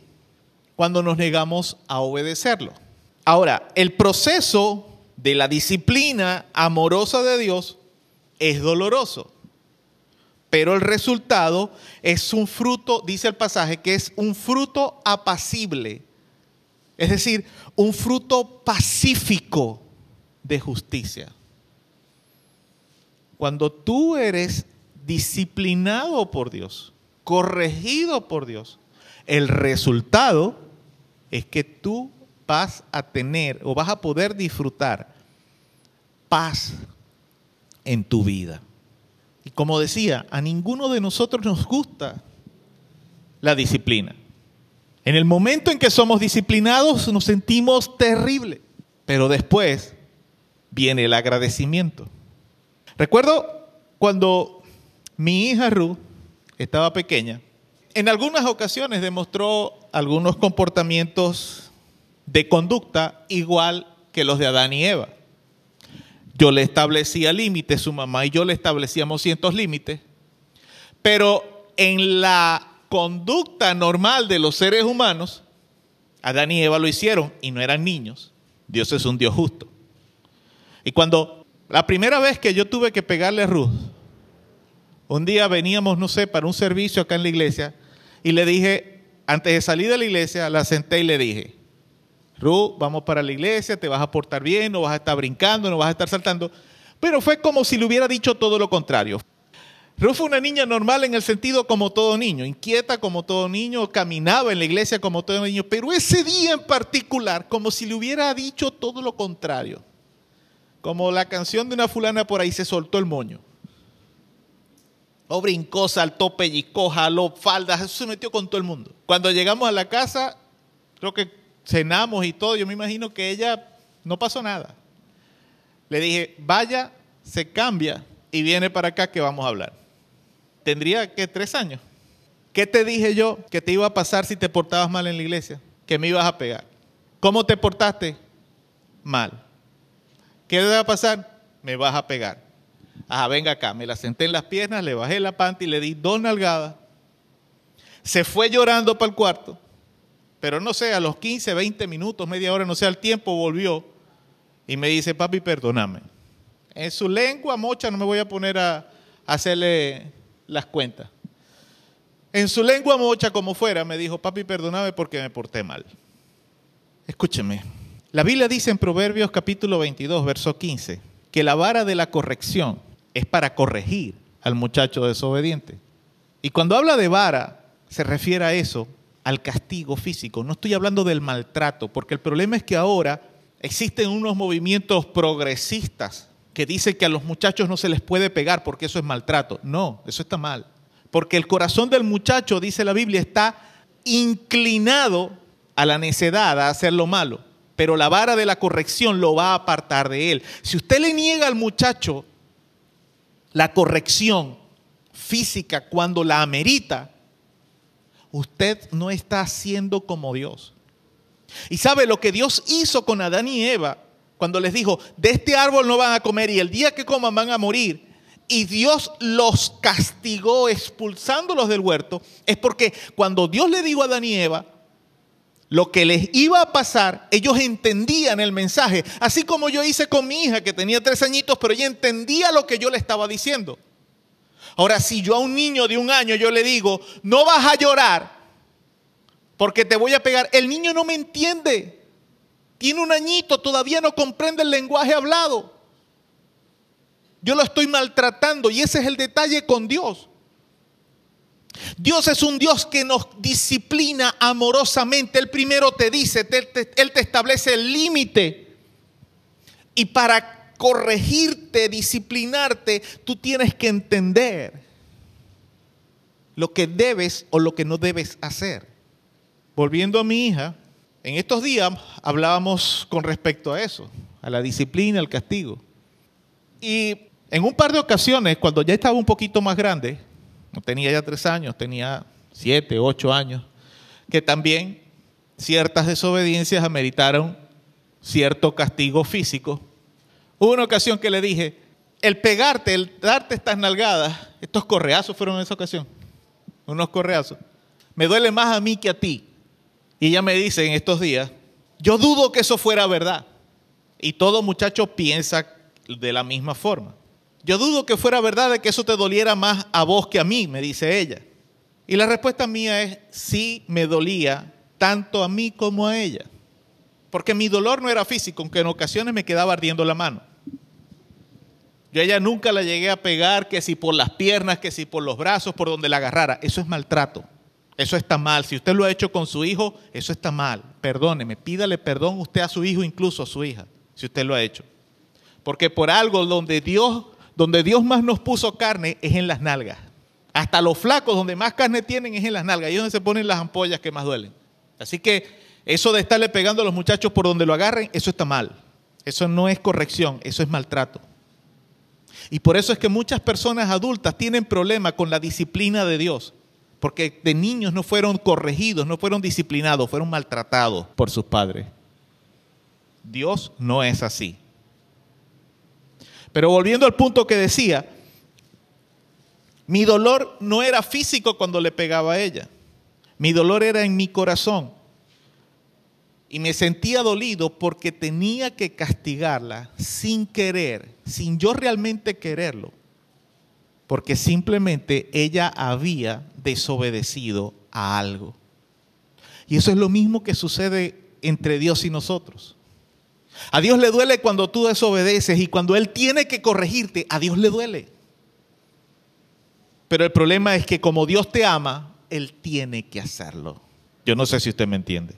cuando nos negamos a obedecerlo. Ahora, el proceso de la disciplina amorosa de Dios es doloroso, pero el resultado es un fruto, dice el pasaje, que es un fruto apacible, es decir, un fruto pacífico de justicia. Cuando tú eres disciplinado por Dios, corregido por Dios, el resultado es que tú vas a tener o vas a poder disfrutar paz en tu vida. Y como decía, a ninguno de nosotros nos gusta la disciplina. En el momento en que somos disciplinados nos sentimos terrible, pero después viene el agradecimiento. Recuerdo cuando mi hija Ruth estaba pequeña, en algunas ocasiones demostró algunos comportamientos de conducta igual que los de Adán y Eva. Yo le establecía límites, su mamá y yo le establecíamos ciertos límites, pero en la conducta normal de los seres humanos, Adán y Eva lo hicieron y no eran niños. Dios es un Dios justo. Y cuando la primera vez que yo tuve que pegarle a Ruth, un día veníamos, no sé, para un servicio acá en la iglesia y le dije, antes de salir de la iglesia, la senté y le dije, Ruth, vamos para la iglesia, te vas a portar bien, no vas a estar brincando, no vas a estar saltando. Pero fue como si le hubiera dicho todo lo contrario. Ruth fue una niña normal en el sentido como todo niño, inquieta como todo niño, caminaba en la iglesia como todo niño, pero ese día en particular, como si le hubiera dicho todo lo contrario. Como la canción de una fulana por ahí se soltó el moño. O brincó, saltó, pellizcó, jaló faldas, se metió con todo el mundo. Cuando llegamos a la casa, creo que cenamos y todo, yo me imagino que ella no pasó nada. Le dije, vaya, se cambia y viene para acá que vamos a hablar. Tendría que tres años. ¿Qué te dije yo que te iba a pasar si te portabas mal en la iglesia? Que me ibas a pegar. ¿Cómo te portaste? Mal. ¿Qué te va a pasar? Me vas a pegar. Ajá, venga acá. Me la senté en las piernas, le bajé la panta y le di dos nalgadas. Se fue llorando para el cuarto. Pero no sé, a los 15, 20 minutos, media hora, no sé, al tiempo volvió y me dice, papi, perdóname. En su lengua mocha no me voy a poner a, hacerle las cuentas. En su lengua mocha, como fuera, me dijo, papi, perdóname porque me porté mal. Escúcheme. La Biblia dice en Proverbios capítulo 22, verso 15, que la vara de la corrección es para corregir al muchacho desobediente. Y cuando habla de vara, se refiere a eso, al castigo físico. No estoy hablando del maltrato, porque el problema es que ahora existen unos movimientos progresistas que dicen que a los muchachos no se les puede pegar porque eso es maltrato. No, eso está mal. Porque el corazón del muchacho, dice la Biblia, está inclinado a la necedad, a hacer lo malo. Pero la vara de la corrección lo va a apartar de él. Si usted le niega al muchacho la corrección física cuando la amerita, usted no está haciendo como Dios. Y sabe lo que Dios hizo con Adán y Eva cuando les dijo, de este árbol no van a comer y el día que coman van a morir. Y Dios los castigó expulsándolos del huerto. Es porque cuando Dios le dijo a Adán y Eva, lo que les iba a pasar, ellos entendían el mensaje. Así como yo hice con mi hija que tenía tres añitos, pero ella entendía lo que yo le estaba diciendo. Ahora, si yo a un niño de un año yo le digo, no vas a llorar porque te voy a pegar, el niño no me entiende. Tiene un añito, todavía no comprende el lenguaje hablado. Yo lo estoy maltratando y ese es el detalle con Dios. Dios es un Dios que nos disciplina amorosamente. Él primero te dice, Él te establece el límite. Y para corregirte, disciplinarte, tú tienes que entender lo que debes o lo que no debes hacer. Volviendo a mi hija, en estos días hablábamos con respecto a eso, a la disciplina, al castigo. Y en un par de ocasiones, cuando ya estaba un poquito más grande, no tenía ya tres años, tenía siete, ocho años, que también ciertas desobediencias ameritaron cierto castigo físico. Hubo una ocasión que le dije, el pegarte, el darte estas nalgadas, estos correazos fueron en esa ocasión, unos correazos, me duele más a mí que a ti. Y ella me dice en estos días, yo dudo que eso fuera verdad. Y todo muchacho piensa de la misma forma. Yo dudo que fuera verdad de que eso te doliera más a vos que a mí, me dice ella. Y la respuesta mía es, sí me dolía tanto a mí como a ella. Porque mi dolor no era físico, aunque en ocasiones me quedaba ardiendo la mano. Yo a ella nunca la llegué a pegar, que si por las piernas, que si por los brazos, por donde la agarrara. Eso es maltrato. Eso está mal. Si usted lo ha hecho con su hijo, eso está mal. Perdóneme, pídale perdón usted a su hijo, incluso a su hija, si usted lo ha hecho. Porque por algo donde Dios donde Dios más nos puso carne es en las nalgas. Hasta los flacos donde más carne tienen es en las nalgas. Ahí es donde se ponen las ampollas que más duelen. Así que eso de estarle pegando a los muchachos por donde lo agarren, eso está mal. Eso no es corrección, eso es maltrato. Y por eso es que muchas personas adultas tienen problemas con la disciplina de Dios. Porque de niños no fueron corregidos, no fueron disciplinados, fueron maltratados por sus padres. Dios no es así. Pero volviendo al punto que decía, mi dolor no era físico cuando le pegaba a ella. Mi dolor era en mi corazón. Y me sentía dolido porque tenía que castigarla sin querer, sin yo realmente quererlo. Porque simplemente ella había desobedecido a algo. Y eso es lo mismo que sucede entre Dios y nosotros. A Dios le duele cuando tú desobedeces y cuando Él tiene que corregirte, a Dios le duele. Pero el problema es que como Dios te ama, Él tiene que hacerlo. Yo no sé si usted me entiende.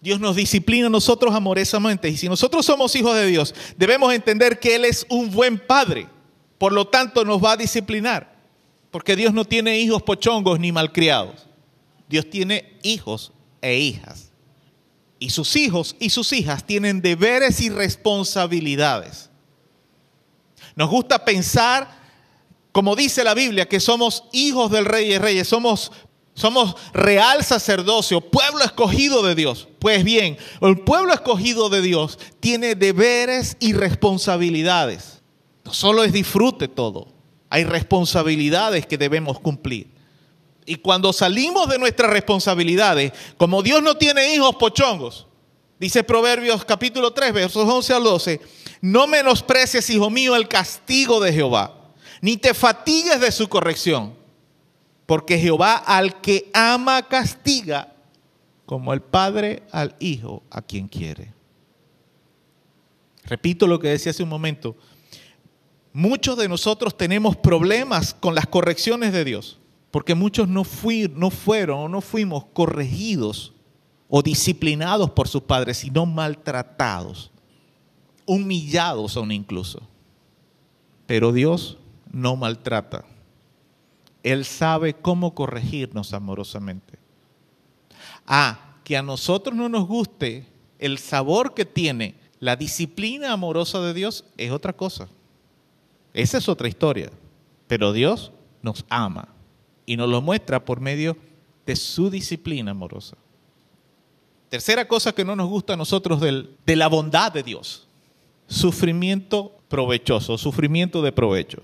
Dios nos disciplina a nosotros amorosamente y si nosotros somos hijos de Dios, debemos entender que Él es un buen padre. Por lo tanto, nos va a disciplinar. Porque Dios no tiene hijos pochongos ni malcriados. Dios tiene hijos e hijas y sus hijos y sus hijas tienen deberes y responsabilidades. Nos gusta pensar, como dice la Biblia, que somos hijos del rey y reyes, somos, somos real sacerdocio, pueblo escogido de Dios. Pues bien, el pueblo escogido de Dios tiene deberes y responsabilidades. No solo es disfrute todo, hay responsabilidades que debemos cumplir. Y cuando salimos de nuestras responsabilidades, como Dios no tiene hijos pochongos, dice Proverbios capítulo 3, versos 11 al 12, no menosprecies, hijo mío, el castigo de Jehová, ni te fatigues de su corrección, porque Jehová al que ama castiga, como el padre al hijo a quien quiere. Repito lo que decía hace un momento, muchos de nosotros tenemos problemas con las correcciones de Dios. Porque muchos no, no fueron o no fuimos corregidos o disciplinados por sus padres, sino maltratados, humillados aún incluso. Pero Dios no maltrata. Él sabe cómo corregirnos amorosamente. Ah, que a nosotros no nos guste el sabor que tiene la disciplina amorosa de Dios es otra cosa. Esa es otra historia. Pero Dios nos ama y nos lo muestra por medio de su disciplina amorosa. Tercera cosa que no nos gusta a nosotros de la bondad de Dios, sufrimiento provechoso, sufrimiento de provecho.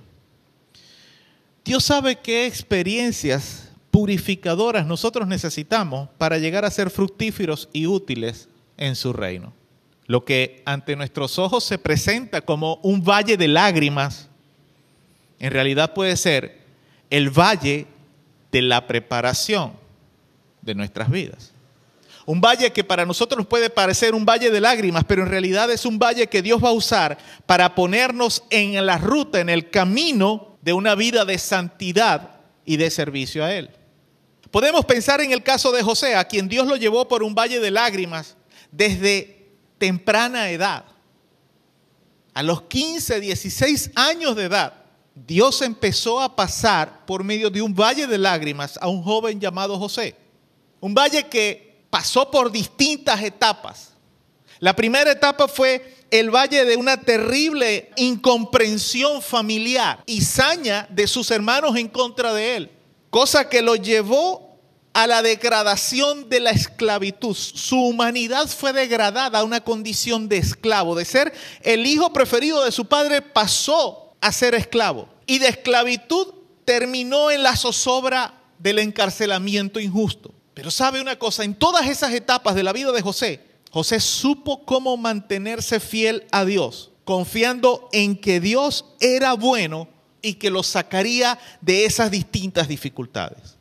Dios sabe qué experiencias purificadoras nosotros necesitamos para llegar a ser fructíferos y útiles en su reino. Lo que ante nuestros ojos se presenta como un valle de lágrimas, en realidad puede ser el valle de la preparación de nuestras vidas. Un valle que para nosotros puede parecer un valle de lágrimas, pero en realidad es un valle que Dios va a usar para ponernos en la ruta, en el camino de una vida de santidad y de servicio a Él. Podemos pensar en el caso de José, a quien Dios lo llevó por un valle de lágrimas desde temprana edad. A los 15, 16 años de edad, Dios empezó a pasar por medio de un valle de lágrimas a un joven llamado José. Un valle que pasó por distintas etapas. La primera etapa fue el valle de una terrible incomprensión familiar y saña de sus hermanos en contra de él, cosa que lo llevó a la degradación de la esclavitud. Su humanidad fue degradada a una condición de esclavo, de ser el hijo preferido de su padre pasó a ser esclavo y de esclavitud terminó en la zozobra del encarcelamiento injusto. Pero sabe una cosa, en todas esas etapas de la vida de José, José supo cómo mantenerse fiel a Dios, confiando en que Dios era bueno y que lo sacaría de esas distintas dificultades.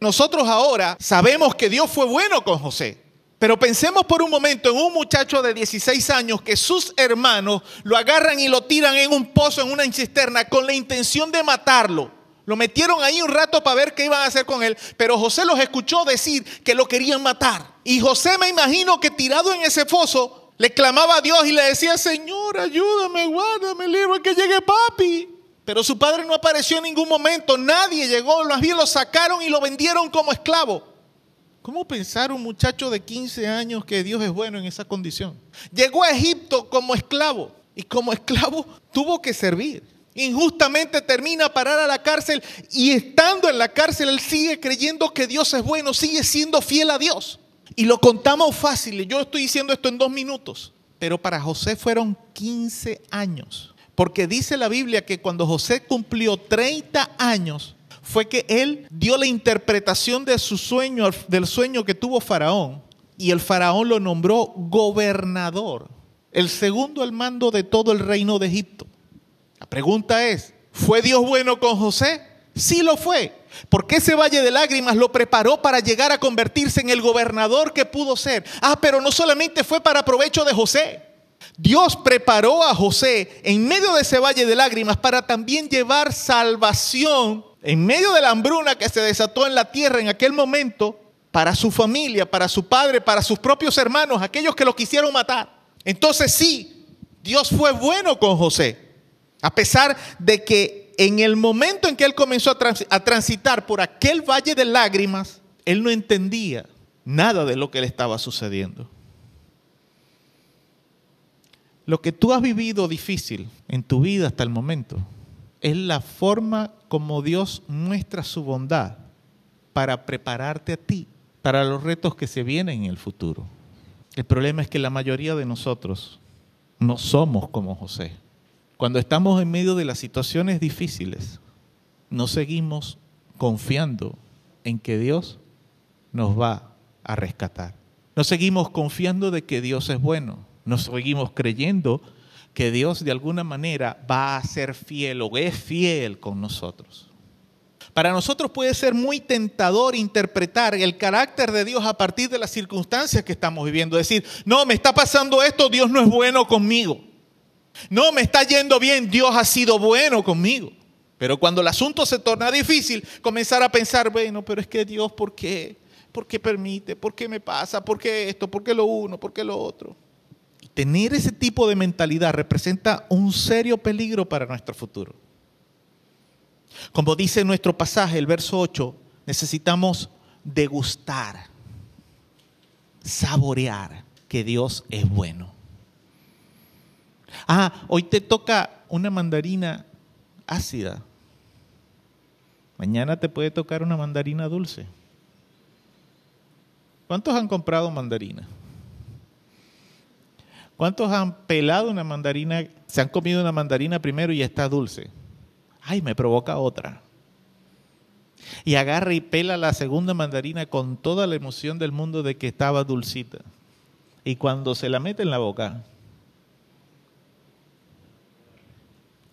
Nosotros ahora sabemos que Dios fue bueno con José, pero pensemos por un momento en un muchacho de 16 años que sus hermanos lo agarran y lo tiran en un pozo, en una cisterna, con la intención de matarlo. Lo metieron ahí un rato para ver qué iban a hacer con él, pero José los escuchó decir que lo querían matar. Y José me imagino que tirado en ese foso, le clamaba a Dios y le decía, Señor, ayúdame, guárdame, libre que llegue papi. Pero su padre no apareció en ningún momento, nadie llegó, más bien lo sacaron y lo vendieron como esclavo. ¿Cómo pensar un muchacho de 15 años que Dios es bueno en esa condición? Llegó a Egipto como esclavo y como esclavo tuvo que servir injustamente termina a parar a la cárcel y estando en la cárcel él sigue creyendo que Dios es bueno, sigue siendo fiel a Dios. Y lo contamos fácil, yo estoy diciendo esto en dos minutos, pero para José fueron 15 años, porque dice la Biblia que cuando José cumplió 30 años, fue que él dio la interpretación de su sueño, del sueño que tuvo Faraón, y el Faraón lo nombró gobernador, el segundo al mando de todo el reino de Egipto. La pregunta es, ¿fue Dios bueno con José? Sí lo fue. Porque ese valle de lágrimas lo preparó para llegar a convertirse en el gobernador que pudo ser. Ah, pero no solamente fue para provecho de José. Dios preparó a José en medio de ese valle de lágrimas para también llevar salvación en medio de la hambruna que se desató en la tierra en aquel momento para su familia, para su padre, para sus propios hermanos, aquellos que lo quisieron matar. Entonces sí, Dios fue bueno con José. A pesar de que en el momento en que él comenzó a, transitar por aquel valle de lágrimas, él no entendía nada de lo que le estaba sucediendo. Lo que tú has vivido difícil en tu vida hasta el momento es la forma como Dios muestra su bondad para prepararte a ti para los retos que se vienen en el futuro. El problema es que la mayoría de nosotros no somos como José. Cuando estamos en medio de las situaciones difíciles, no seguimos confiando en que Dios nos va a rescatar. No seguimos confiando de que Dios es bueno. No seguimos creyendo que Dios de alguna manera va a ser fiel o es fiel con nosotros. Para nosotros puede ser muy tentador interpretar el carácter de Dios a partir de las circunstancias que estamos viviendo. Decir, no, me está pasando esto, Dios no es bueno conmigo. No, me está yendo bien, Dios ha sido bueno conmigo. Pero cuando el asunto se torna difícil, comenzar a pensar, bueno, pero es que Dios, ¿por qué? ¿Por qué permite? ¿Por qué me pasa? ¿Por qué esto? ¿Por qué lo uno? ¿Por qué lo otro? Tener ese tipo de mentalidad representa un serio peligro para nuestro futuro. Como dice nuestro pasaje, el verso 8, necesitamos degustar, saborear que Dios es bueno. Ah, hoy te toca una mandarina ácida. Mañana te puede tocar una mandarina dulce. ¿Cuántos han comprado mandarina? ¿Cuántos han pelado una mandarina, se han comido una mandarina primero y está dulce? Ay, me provoca otra. Y agarra y pela la segunda mandarina con toda la emoción del mundo de que estaba dulcita. Y cuando se la mete en la boca,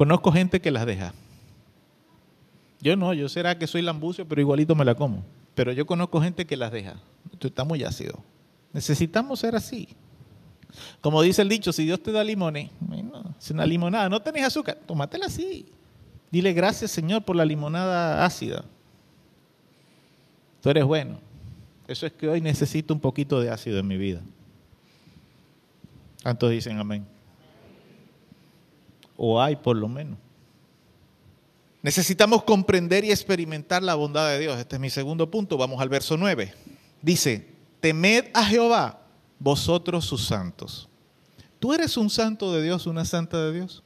Conozco gente que las deja. Yo no, yo será que soy lambucio, pero igualito me la como. Pero yo conozco gente que las deja. Está muy ácido. Necesitamos ser así. Como dice el dicho, si Dios te da limones, bueno, es una limonada, no tenés azúcar, tómatela así. Dile gracias Señor por la limonada ácida. Tú eres bueno. Eso es que hoy necesito un poquito de ácido en mi vida. ¿Cuántos dicen amén? O hay por lo menos. Necesitamos comprender y experimentar la bondad de Dios. Este es mi segundo punto. Vamos al verso 9. Dice, temed a Jehová, vosotros sus santos. ¿Tú eres un santo de Dios, una santa de Dios?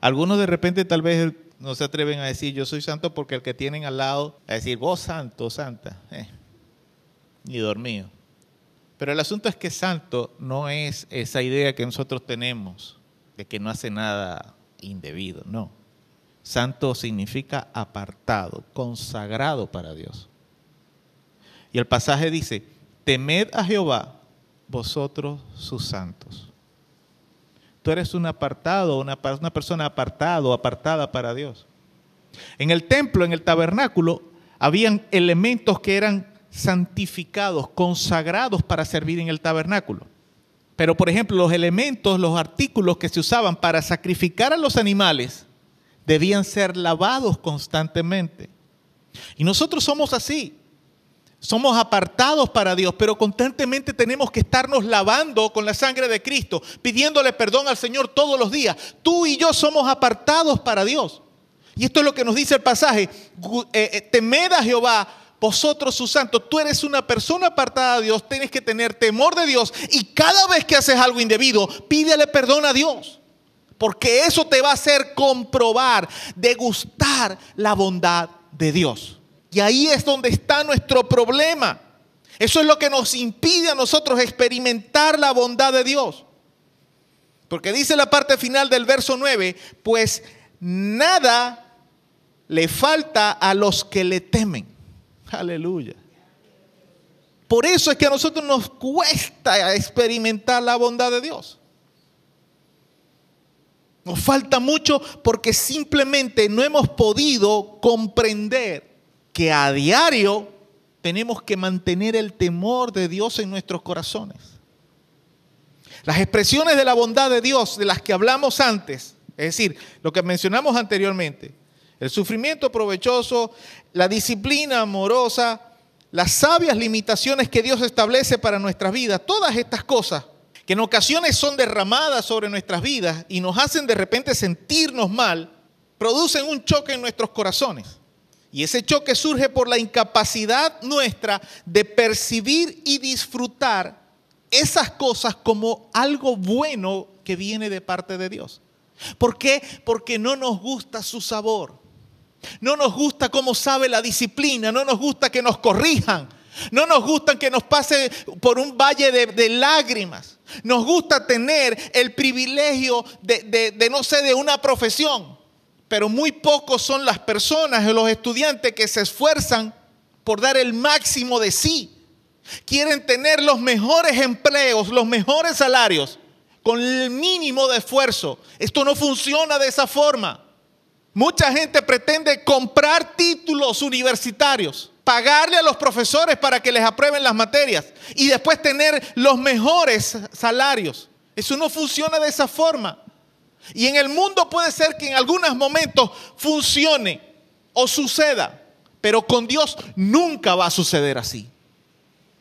Algunos de repente tal vez no se atreven a decir yo soy santo porque el que tienen al lado a decir vos santo, santa, eh, ni dormido. Pero el asunto es que santo no es esa idea que nosotros tenemos de que no hace nada indebido, no. Santo significa apartado, consagrado para Dios. Y el pasaje dice, temed a Jehová, vosotros sus santos. Tú eres un apartado, una, una persona apartado, apartada para Dios. En el templo, en el tabernáculo, habían elementos que eran santificados, consagrados para servir en el tabernáculo. Pero, por ejemplo, los elementos, los artículos que se usaban para sacrificar a los animales, debían ser lavados constantemente. Y nosotros somos así. Somos apartados para Dios, pero constantemente tenemos que estarnos lavando con la sangre de Cristo, pidiéndole perdón al Señor todos los días. Tú y yo somos apartados para Dios. Y esto es lo que nos dice el pasaje. Eh, eh, temed a Jehová, vosotros sus santos. Tú eres una persona apartada de Dios, tienes que tener temor de Dios. Y cada vez que haces algo indebido, pídele perdón a Dios. Porque eso te va a hacer comprobar, degustar la bondad de Dios. Y ahí es donde está nuestro problema. Eso es lo que nos impide a nosotros experimentar la bondad de Dios. Porque dice la parte final del verso 9, pues nada le falta a los que le temen. Aleluya. Por eso es que a nosotros nos cuesta experimentar la bondad de Dios. Nos falta mucho porque simplemente no hemos podido comprender que a diario tenemos que mantener el temor de Dios en nuestros corazones. Las expresiones de la bondad de Dios de las que hablamos antes, es decir, lo que mencionamos anteriormente, el sufrimiento provechoso, la disciplina amorosa, las sabias limitaciones que Dios establece para nuestras vidas, todas estas cosas que en ocasiones son derramadas sobre nuestras vidas y nos hacen de repente sentirnos mal, producen un choque en nuestros corazones. Y ese choque surge por la incapacidad nuestra de percibir y disfrutar esas cosas como algo bueno que viene de parte de Dios. ¿Por qué? Porque no nos gusta su sabor. No nos gusta cómo sabe la disciplina, no nos gusta que nos corrijan, no nos gusta que nos pase por un valle de, lágrimas. Nos gusta tener el privilegio de, de no sé, de una profesión pero muy pocos son las personas los estudiantes que se esfuerzan por dar el máximo de sí. Quieren tener los mejores empleos, los mejores salarios, con el mínimo de esfuerzo. Esto no funciona de esa forma. Mucha gente pretende comprar títulos universitarios, pagarle a los profesores para que les aprueben las materias y después tener los mejores salarios. Eso no funciona de esa forma. Y en el mundo puede ser que en algunos momentos funcione o suceda, pero con Dios nunca va a suceder así.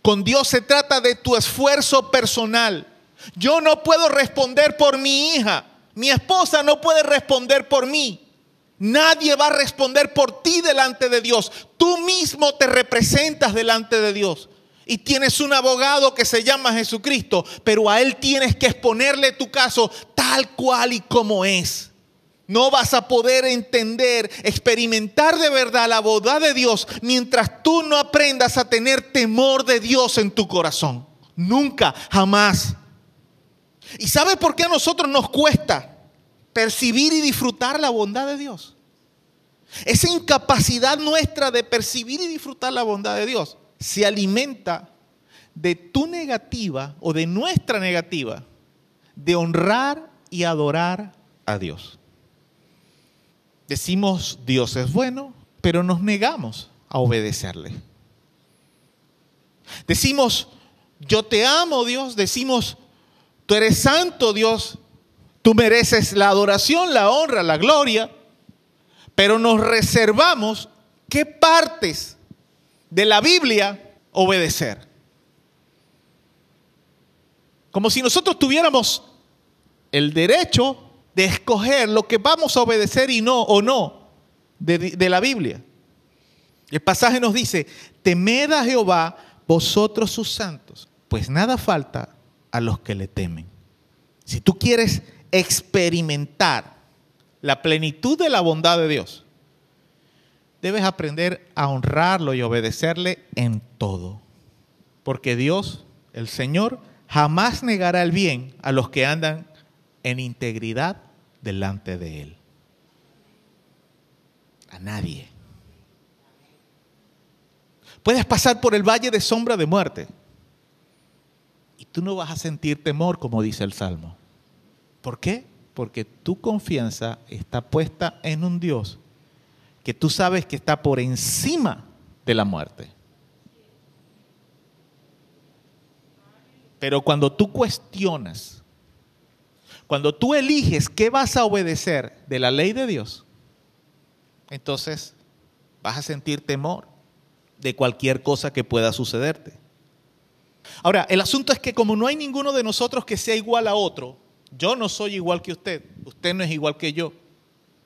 Con Dios se trata de tu esfuerzo personal. Yo no puedo responder por mi hija. Mi esposa no puede responder por mí. Nadie va a responder por ti delante de Dios. Tú mismo te representas delante de Dios y tienes un abogado que se llama Jesucristo, pero a él tienes que exponerle tu caso tal cual y como es. No vas a poder entender, experimentar de verdad la bondad de Dios mientras tú no aprendas a tener temor de Dios en tu corazón. Nunca, jamás. ¿Y sabes por qué a nosotros nos cuesta percibir y disfrutar la bondad de Dios? Esa incapacidad nuestra de percibir y disfrutar la bondad de Dios se alimenta de tu negativa o de nuestra negativa de honrar y adorar a Dios. Decimos Dios es bueno, pero nos negamos a obedecerle. Decimos, yo te amo Dios, decimos, tú eres santo Dios, tú mereces la adoración, la honra, la gloria, pero nos reservamos qué partes de la Biblia obedecer. Como si nosotros tuviéramos el derecho de escoger lo que vamos a obedecer y no o no de, la Biblia. El pasaje nos dice, temed a Jehová vosotros sus santos, pues nada falta a los que le temen. Si tú quieres experimentar la plenitud de la bondad de Dios, debes aprender a honrarlo y obedecerle en todo. Porque Dios, el Señor, jamás negará el bien a los que andan en integridad delante de Él. A nadie. Puedes pasar por el valle de sombra de muerte y tú no vas a sentir temor, como dice el Salmo. ¿Por qué? Porque tu confianza está puesta en un Dios que tú sabes que está por encima de la muerte. Pero cuando tú cuestionas, cuando tú eliges qué vas a obedecer de la ley de Dios, entonces vas a sentir temor de cualquier cosa que pueda sucederte. Ahora, el asunto es que como no hay ninguno de nosotros que sea igual a otro, yo no soy igual que usted, usted no es igual que yo,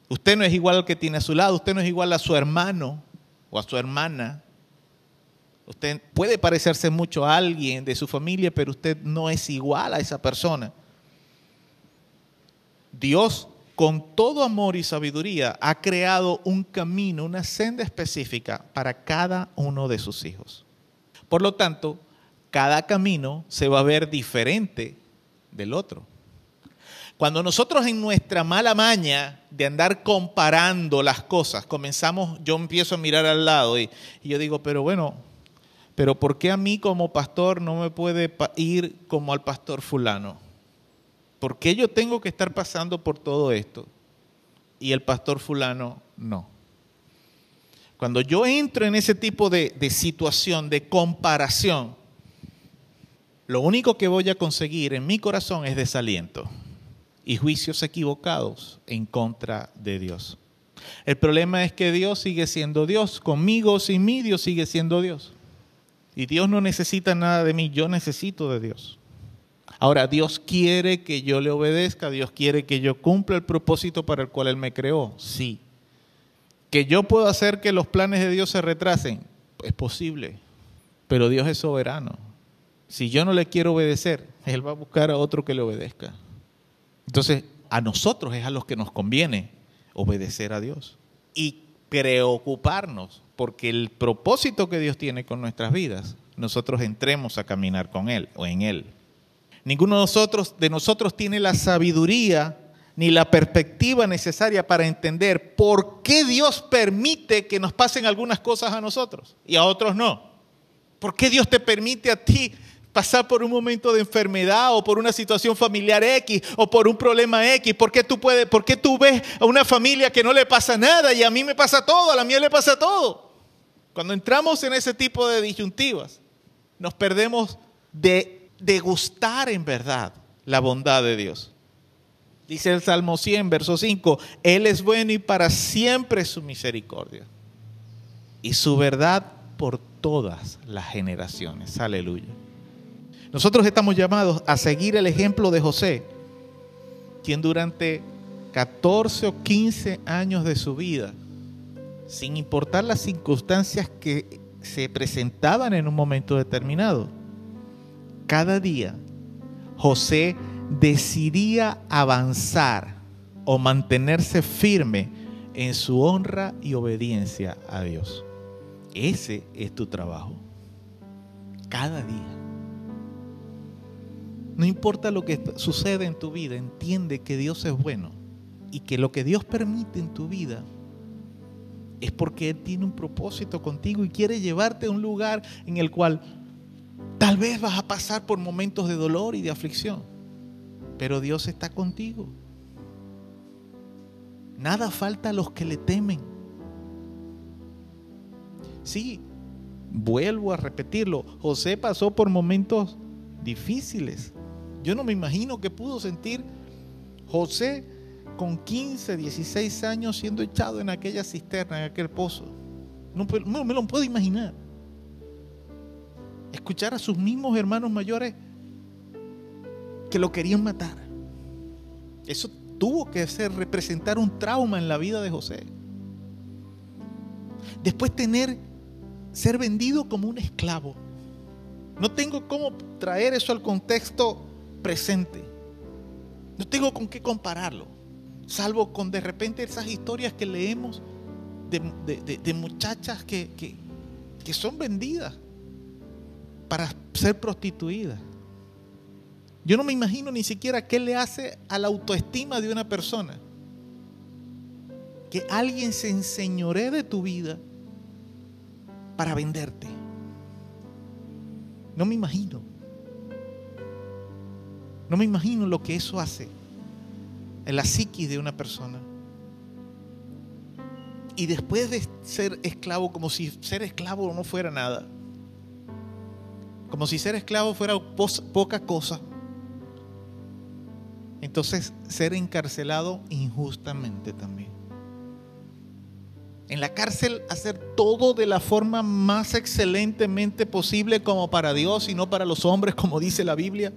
usted no es igual al que tiene a su lado, usted no es igual a su hermano o a su hermana. Usted puede parecerse mucho a alguien de su familia, pero usted no es igual a esa persona. Dios con todo amor y sabiduría, ha creado un camino, una senda específica para cada uno de sus hijos. Por lo tanto, cada camino se va a ver diferente del otro. Cuando nosotros en nuestra mala maña de andar comparando las cosas, comenzamos, yo empiezo a mirar al lado y, yo digo, pero bueno, pero ¿por qué a mí como pastor no me puede ir como al pastor fulano? ¿Por qué yo tengo que estar pasando por todo esto? Y el pastor fulano no. Cuando yo entro en ese tipo de, de situación, de comparación, lo único que voy a conseguir en mi corazón es desaliento y juicios equivocados en contra de Dios. El problema es que Dios sigue siendo Dios. Conmigo, sin mí, Dios sigue siendo Dios. Y Dios no necesita nada de mí, yo necesito de Dios. Ahora, Dios quiere que yo le obedezca, Dios quiere que yo cumpla el propósito para el cual Él me creó, sí. Que yo puedo hacer que los planes de Dios se retrasen, es posible, pero Dios es soberano. Si yo no le quiero obedecer, Él va a buscar a otro que le obedezca. Entonces, a nosotros es a los que nos conviene obedecer a Dios y preocuparnos porque el propósito que Dios tiene con nuestras vidas, nosotros entremos a caminar con Él o en Él. Ninguno de nosotros, tiene la sabiduría ni la perspectiva necesaria para entender por qué Dios permite que nos pasen algunas cosas a nosotros y a otros no. ¿Por qué Dios te permite a ti pasar por un momento de enfermedad o por una situación familiar X o por un problema X? ¿Por qué tú, puedes, por qué tú ves a una familia que no le pasa nada y a mí me pasa todo, a la mía le pasa todo? Cuando entramos en ese tipo de disyuntivas, nos perdemos de degustar en verdad la bondad de Dios. Dice el Salmo 100, verso 5, Él es bueno y para siempre su misericordia. Y su verdad por todas las generaciones. Aleluya. Nosotros estamos llamados a seguir el ejemplo de José, quien durante 14 o 15 años de su vida, sin importar las circunstancias que se presentaban en un momento determinado, cada día José decidía avanzar o mantenerse firme en su honra y obediencia a Dios. Ese es tu trabajo. Cada día. No importa lo que sucede en tu vida, entiende que Dios es bueno y que lo que Dios permite en tu vida es porque Él tiene un propósito contigo y quiere llevarte a un lugar en el cual Tal vez vas a pasar por momentos de dolor y de aflicción, pero Dios está contigo. Nada falta a los que le temen. Sí, vuelvo a repetirlo, José pasó por momentos difíciles. Yo no me imagino qué pudo sentir José con 15, 16 años siendo echado en aquella cisterna, en aquel pozo. No, me lo puedo imaginar. Escuchar a sus mismos hermanos mayores que lo querían matar. Eso tuvo que ser representar un trauma en la vida de José. Después tener ser vendido como un esclavo. No tengo cómo traer eso al contexto presente. No tengo con qué compararlo. Salvo con de repente esas historias que leemos de, muchachas que, que son vendidas para ser prostituidas. Yo no me imagino ni siquiera qué le hace a la autoestima de una persona. Que alguien se enseñoree de tu vida para venderte. No me imagino. No me imagino lo que eso hace en la psiquis de una persona. Y después de ser esclavo, como si ser esclavo no fuera nada. Como si ser esclavo fuera poca cosa entonces ser encarcelado injustamente también. En la cárcel hacer todo de la forma más excelentemente posible como para Dios y no para los hombres, como dice la Biblia.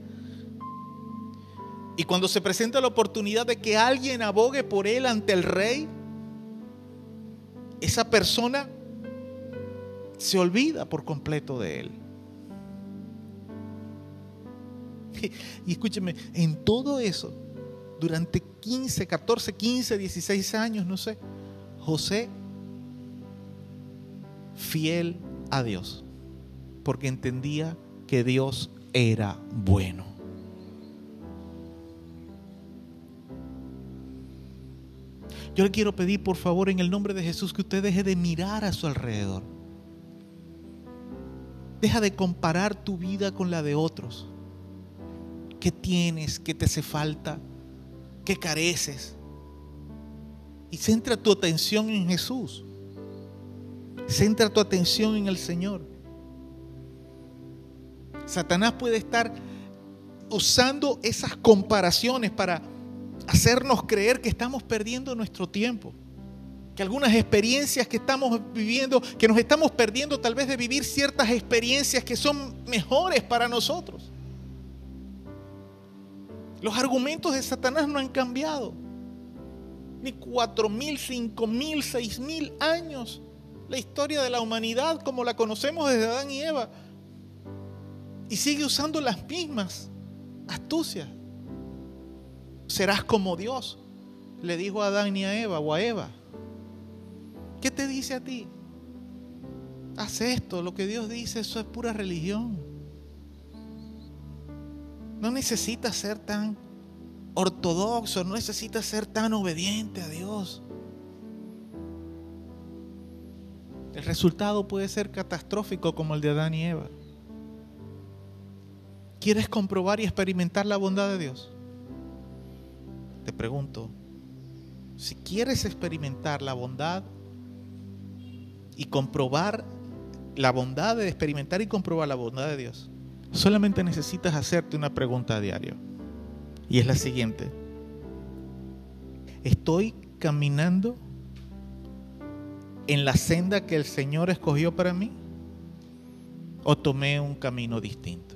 Y cuando se presenta la oportunidad de que alguien abogue por él ante el rey, esa persona se olvida por completo de él. Y escúcheme, en todo eso, durante 15, 14, 15, 16 años, no sé, José, fiel a Dios, porque entendía que Dios era bueno. Yo le quiero pedir, por favor, en el nombre de Jesús, que usted deje de mirar a su alrededor. Deja de comparar tu vida con la de otros. ¿Qué tienes? ¿Qué te hace falta? ¿Qué careces? Y centra tu atención en Jesús. Centra tu atención en el Señor. Satanás puede estar usando esas comparaciones para hacernos creer que estamos perdiendo nuestro tiempo. Que algunas experiencias que estamos viviendo, que nos estamos perdiendo tal vez de vivir ciertas experiencias que son mejores para nosotros. Los argumentos de Satanás no han cambiado. Ni cuatro mil, cinco mil, seis mil años. La historia de la humanidad como la conocemos desde Adán y Eva. Y sigue usando las mismas astucias. Serás como Dios, le dijo a Adán y a Eva o a Eva. ¿Qué te dice a ti? Haz esto, lo que Dios dice, eso es pura religión. No necesitas ser tan ortodoxo, no necesitas ser tan obediente a Dios. El resultado puede ser catastrófico como el de Adán y Eva. ¿Quieres comprobar y experimentar la bondad de Dios? Te pregunto, si quieres experimentar la bondad y comprobar la bondad de experimentar y comprobar la bondad de Dios, Solamente necesitas hacerte una pregunta a diario. Y es la siguiente. ¿Estoy caminando en la senda que el Señor escogió para mí? ¿O tomé un camino distinto?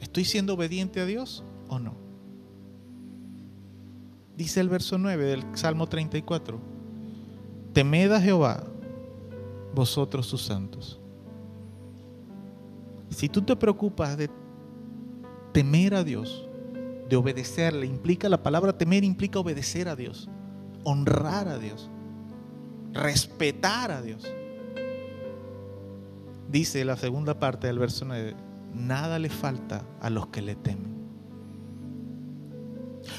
¿Estoy siendo obediente a Dios o no? Dice el verso 9 del Salmo 34. Temed a Jehová, vosotros sus santos si tú te preocupas de temer a Dios, de obedecerle, implica la palabra temer, implica obedecer a Dios, honrar a Dios, respetar a Dios. Dice la segunda parte del verso 9, nada le falta a los que le temen.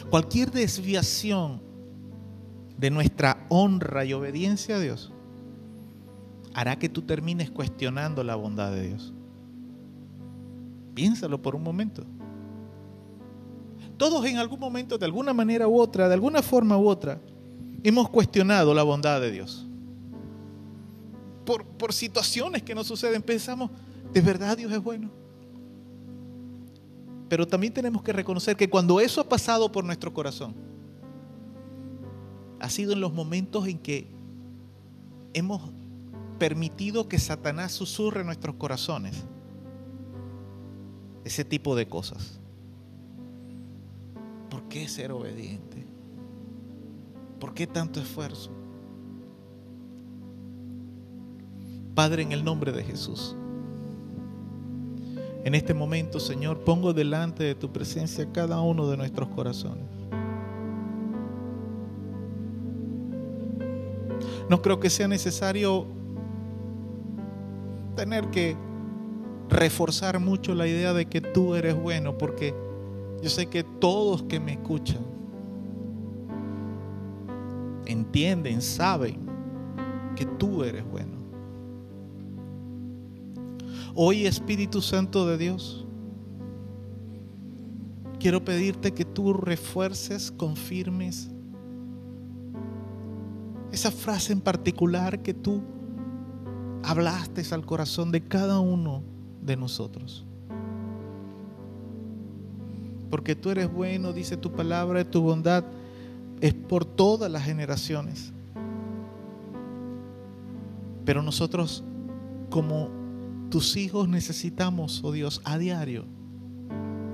Cualquier desviación de nuestra honra y obediencia a Dios hará que tú termines cuestionando la bondad de Dios. Piénsalo por un momento. Todos en algún momento, de alguna manera u otra, de alguna forma u otra, hemos cuestionado la bondad de Dios. por, por situaciones que nos suceden, pensamos, ¿de verdad Dios es bueno? Pero también tenemos que reconocer que cuando eso ha pasado por nuestro corazón, ha sido en los momentos en que hemos permitido que Satanás susurre nuestros corazones ese tipo de cosas. ¿Por qué ser obediente? ¿Por qué tanto esfuerzo? Padre, en el nombre de Jesús. En este momento, Señor, pongo delante de tu presencia cada uno de nuestros corazones. No creo que sea necesario tener que reforzar mucho la idea de que tú eres bueno, porque yo sé que todos que me escuchan entienden, saben que tú eres bueno. Hoy Espíritu Santo de Dios, quiero pedirte que tú refuerces, confirmes esa frase en particular que tú hablaste al corazón de cada uno de nosotros. Porque tú eres bueno, dice tu palabra, tu bondad es por todas las generaciones. Pero nosotros como tus hijos necesitamos, oh Dios, a diario,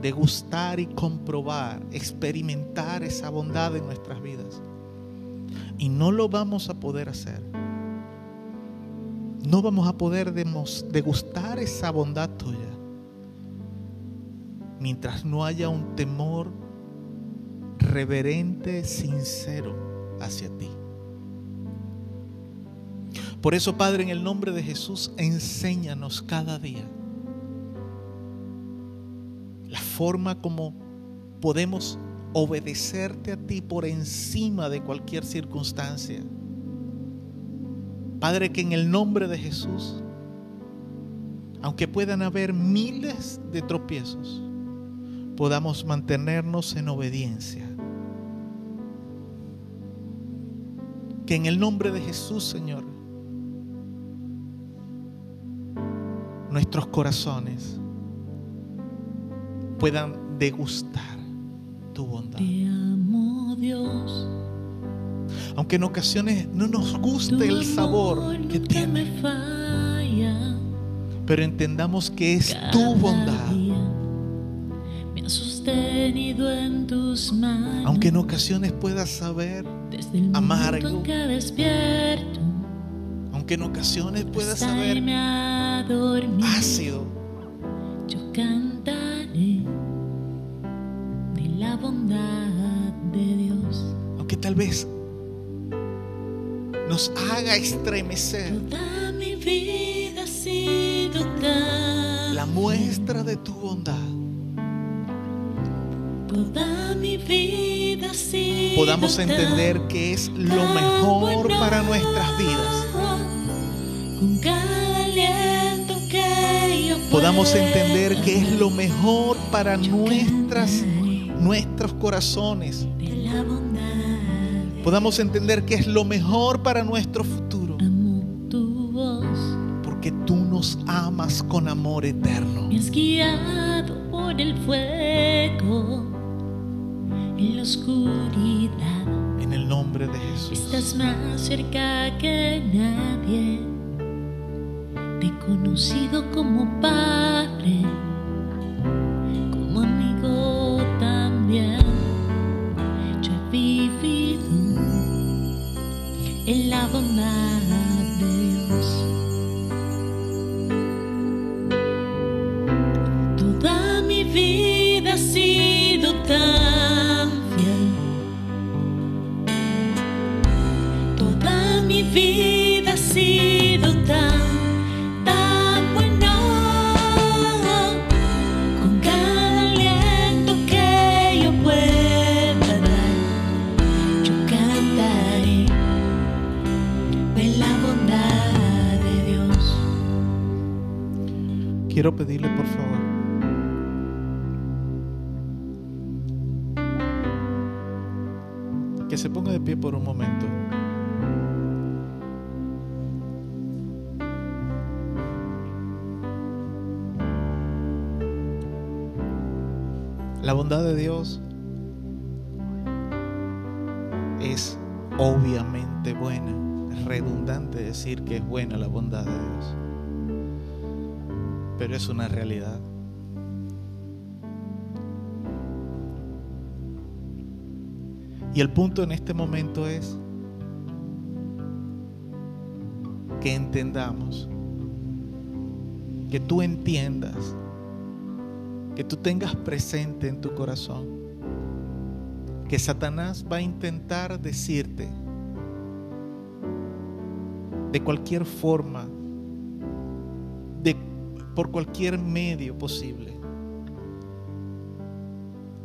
degustar y comprobar, experimentar esa bondad en nuestras vidas. Y no lo vamos a poder hacer. No vamos a poder degustar esa bondad tuya mientras no haya un temor reverente, sincero hacia ti. Por eso, Padre, en el nombre de Jesús, enséñanos cada día la forma como podemos obedecerte a ti por encima de cualquier circunstancia. Padre, que en el nombre de Jesús, aunque puedan haber miles de tropiezos, podamos mantenernos en obediencia. Que en el nombre de Jesús, Señor, nuestros corazones puedan degustar tu bondad. Te amo, Dios. Aunque en ocasiones no nos guste el sabor que tiene, pero entendamos que es tu bondad. En tus manos. Aunque en ocasiones pueda saber amargo, que despierto, aunque en ocasiones pueda saber ácido. Yo cantaré de la bondad de Dios. Aunque tal vez nos haga estremecer. Toda mi vida ha sido tan la muestra de tu bondad. Toda mi vida ha sido Podamos entender que es lo mejor para nuestras vidas. Con cada aliento que yo podamos entender que es lo mejor para nuestras, nuestros corazones. la bondad. Podamos entender que es lo mejor para nuestro futuro. Amo tu voz. Porque tú nos amas con amor eterno. Me has guiado por el fuego en la oscuridad. En el nombre de Jesús. Estás más cerca que nadie. Te he conocido como padre, quiero pedirle por favor que se ponga de pie por un momento. La bondad de Dios es obviamente buena, Es redundante decir que es buena la bondad de Dios. Pero es una realidad. Y el punto en este momento es que entendamos, que tú entiendas, que tú tengas presente en tu corazón que Satanás va a intentar decirte de cualquier forma, por cualquier medio posible,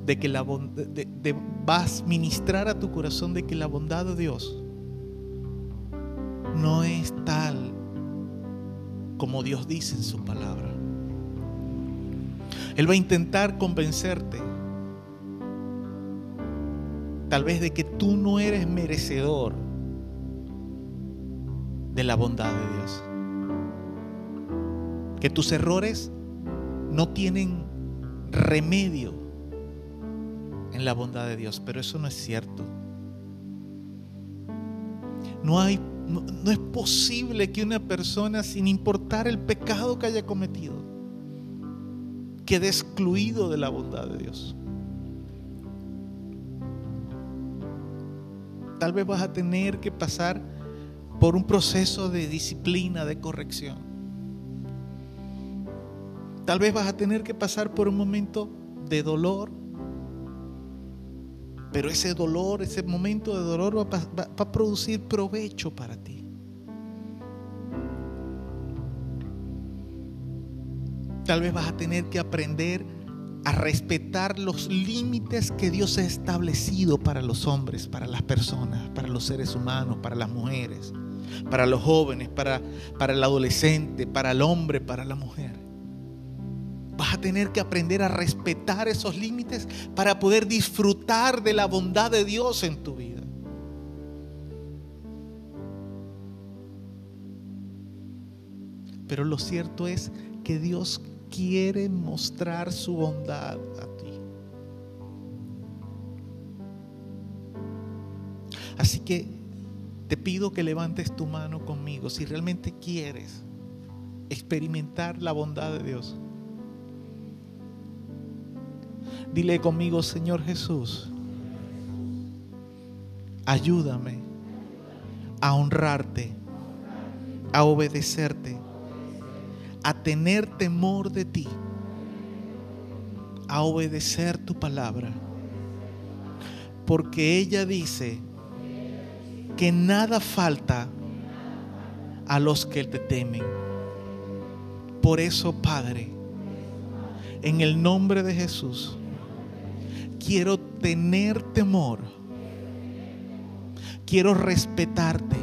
de que la de, de, vas a ministrar a tu corazón de que la bondad de Dios no es tal como Dios dice en su palabra. Él va a intentar convencerte tal vez de que tú no eres merecedor de la bondad de Dios. Que tus errores no tienen remedio en la bondad de Dios, pero eso no es cierto. No hay no, es posible que una persona sin importar el pecado que haya cometido quede excluido de la bondad de Dios. Tal vez vas a tener que pasar por un proceso de disciplina, de corrección. Tal vez vas a tener que pasar por un momento de dolor. Pero ese dolor, ese momento de dolor va, a producir provecho para ti. Tal vez vas a tener que aprender a respetar los límites que Dios ha establecido para los hombres, para las personas, para los seres humanos, para las mujeres, para los jóvenes, para el adolescente, para el hombre, para la mujer. Vas a tener que aprender a respetar esos límites para poder disfrutar de la bondad de Dios en tu vida. Pero lo cierto es que Dios quiere mostrar su bondad a ti. Así que te pido que levantes tu mano conmigo si realmente quieres experimentar la bondad de Dios. Dile conmigo, Señor Jesús, ayúdame a honrarte, a obedecerte a tener temor de ti, a obedecer tu palabra. Porque ella dice que nada falta a los que te temen. Por eso, Padre, en el nombre de Jesús, quiero tener temor. Quiero respetarte.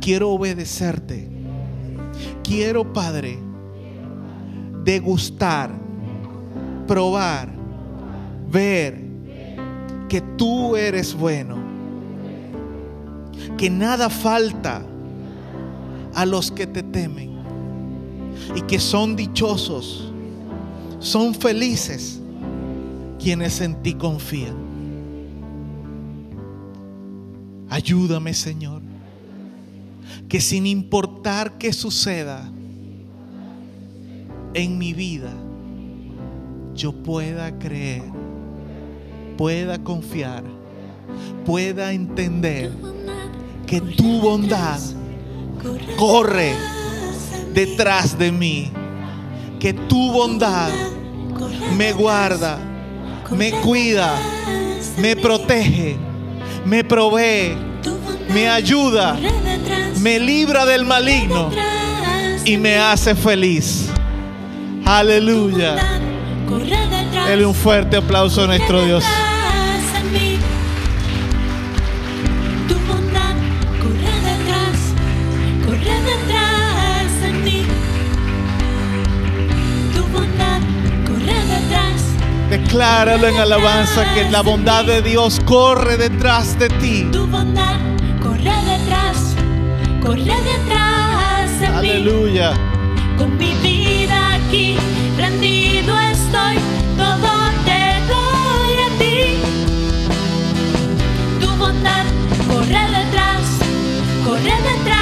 Quiero obedecerte quiero, Padre, degustar, probar, ver que tú eres bueno, que nada falta a los que te temen y que son dichosos, son felices quienes en ti confían. Ayúdame, Señor que sin importar qué suceda en mi vida, yo pueda creer, pueda confiar, pueda entender que tu bondad corre detrás de mí, que tu bondad me guarda, me cuida, me protege, me provee, me ayuda me libra del maligno y me hace feliz. Aleluya. Dele un fuerte aplauso a nuestro Dios. decláralo en alabanza que la bondad de Dios corre detrás de ti. Tu bondad corre detrás, corre detrás de Aleluya. Mí. Con mi vida aquí rendido estoy, todo te doy a ti. Tu bondad corre detrás, corre detrás.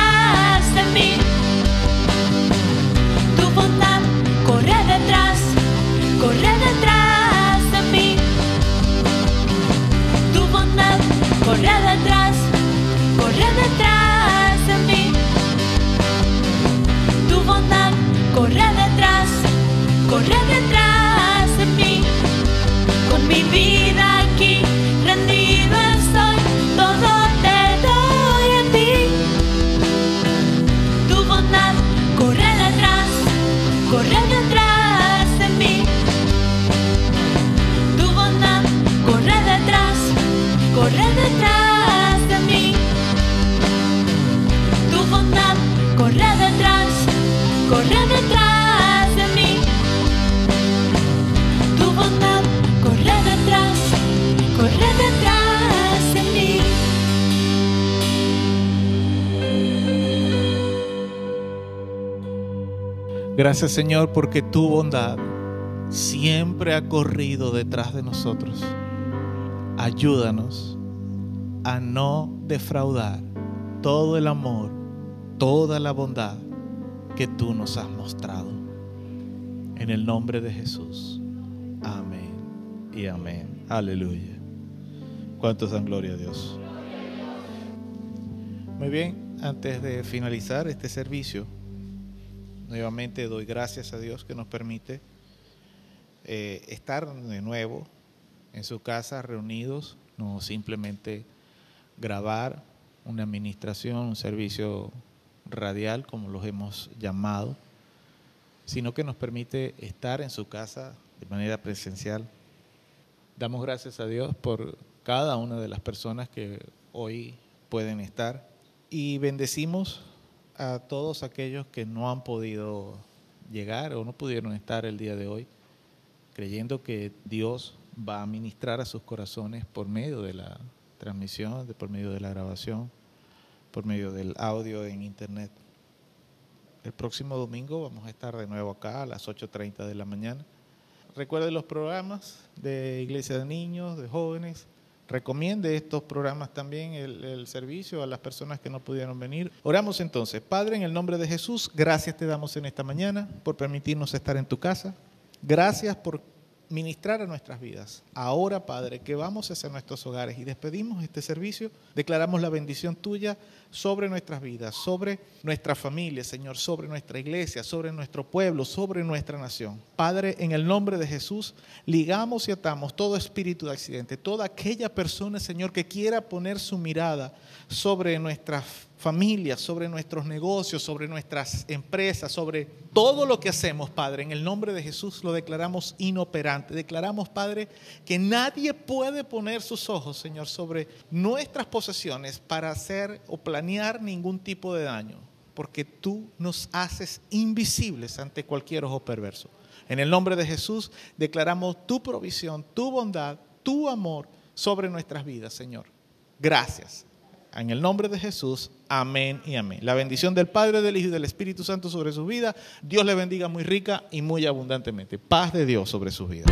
Gracias Señor porque tu bondad siempre ha corrido detrás de nosotros. Ayúdanos a no defraudar todo el amor, toda la bondad que tú nos has mostrado. En el nombre de Jesús. Amén y amén. Aleluya. ¿Cuántos dan gloria a Dios? Muy bien, antes de finalizar este servicio, nuevamente doy gracias a Dios que nos permite eh, estar de nuevo en su casa reunidos, no simplemente grabar una administración, un servicio radial, como los hemos llamado, sino que nos permite estar en su casa de manera presencial. Damos gracias a Dios por cada una de las personas que hoy pueden estar y bendecimos a todos aquellos que no han podido llegar o no pudieron estar el día de hoy, creyendo que Dios va a ministrar a sus corazones por medio de la transmisión, por medio de la grabación, por medio del audio en internet. El próximo domingo vamos a estar de nuevo acá a las 8.30 de la mañana. Recuerde los programas de Iglesia de Niños, de Jóvenes. Recomiende estos programas también, el, el, servicio a las personas que no pudieron venir. Oramos entonces. Padre, en el nombre de Jesús, gracias te damos en esta mañana por permitirnos estar en tu casa. Gracias por ministrar a nuestras vidas. Ahora, Padre, que vamos hacia nuestros hogares y despedimos este servicio, declaramos la bendición tuya sobre nuestras vidas, sobre nuestra familia, Señor, sobre nuestra iglesia, sobre nuestro pueblo, sobre nuestra nación. Padre, en el nombre de Jesús, ligamos y atamos todo espíritu de accidente, toda aquella persona, Señor, que quiera poner su mirada sobre nuestras familias, sobre nuestros negocios, sobre nuestras empresas, sobre todo lo que hacemos, Padre. En el nombre de Jesús lo declaramos inoperante. Declaramos, Padre, que nadie puede poner sus ojos, Señor, sobre nuestras posesiones para hacer o planear ningún tipo de daño, porque tú nos haces invisibles ante cualquier ojo perverso. En el nombre de Jesús declaramos tu provisión, tu bondad, tu amor sobre nuestras vidas, Señor. Gracias. En el nombre de Jesús, amén y amén. La bendición del Padre, del Hijo y del Espíritu Santo sobre su vida. Dios le bendiga muy rica y muy abundantemente. Paz de Dios sobre su vida.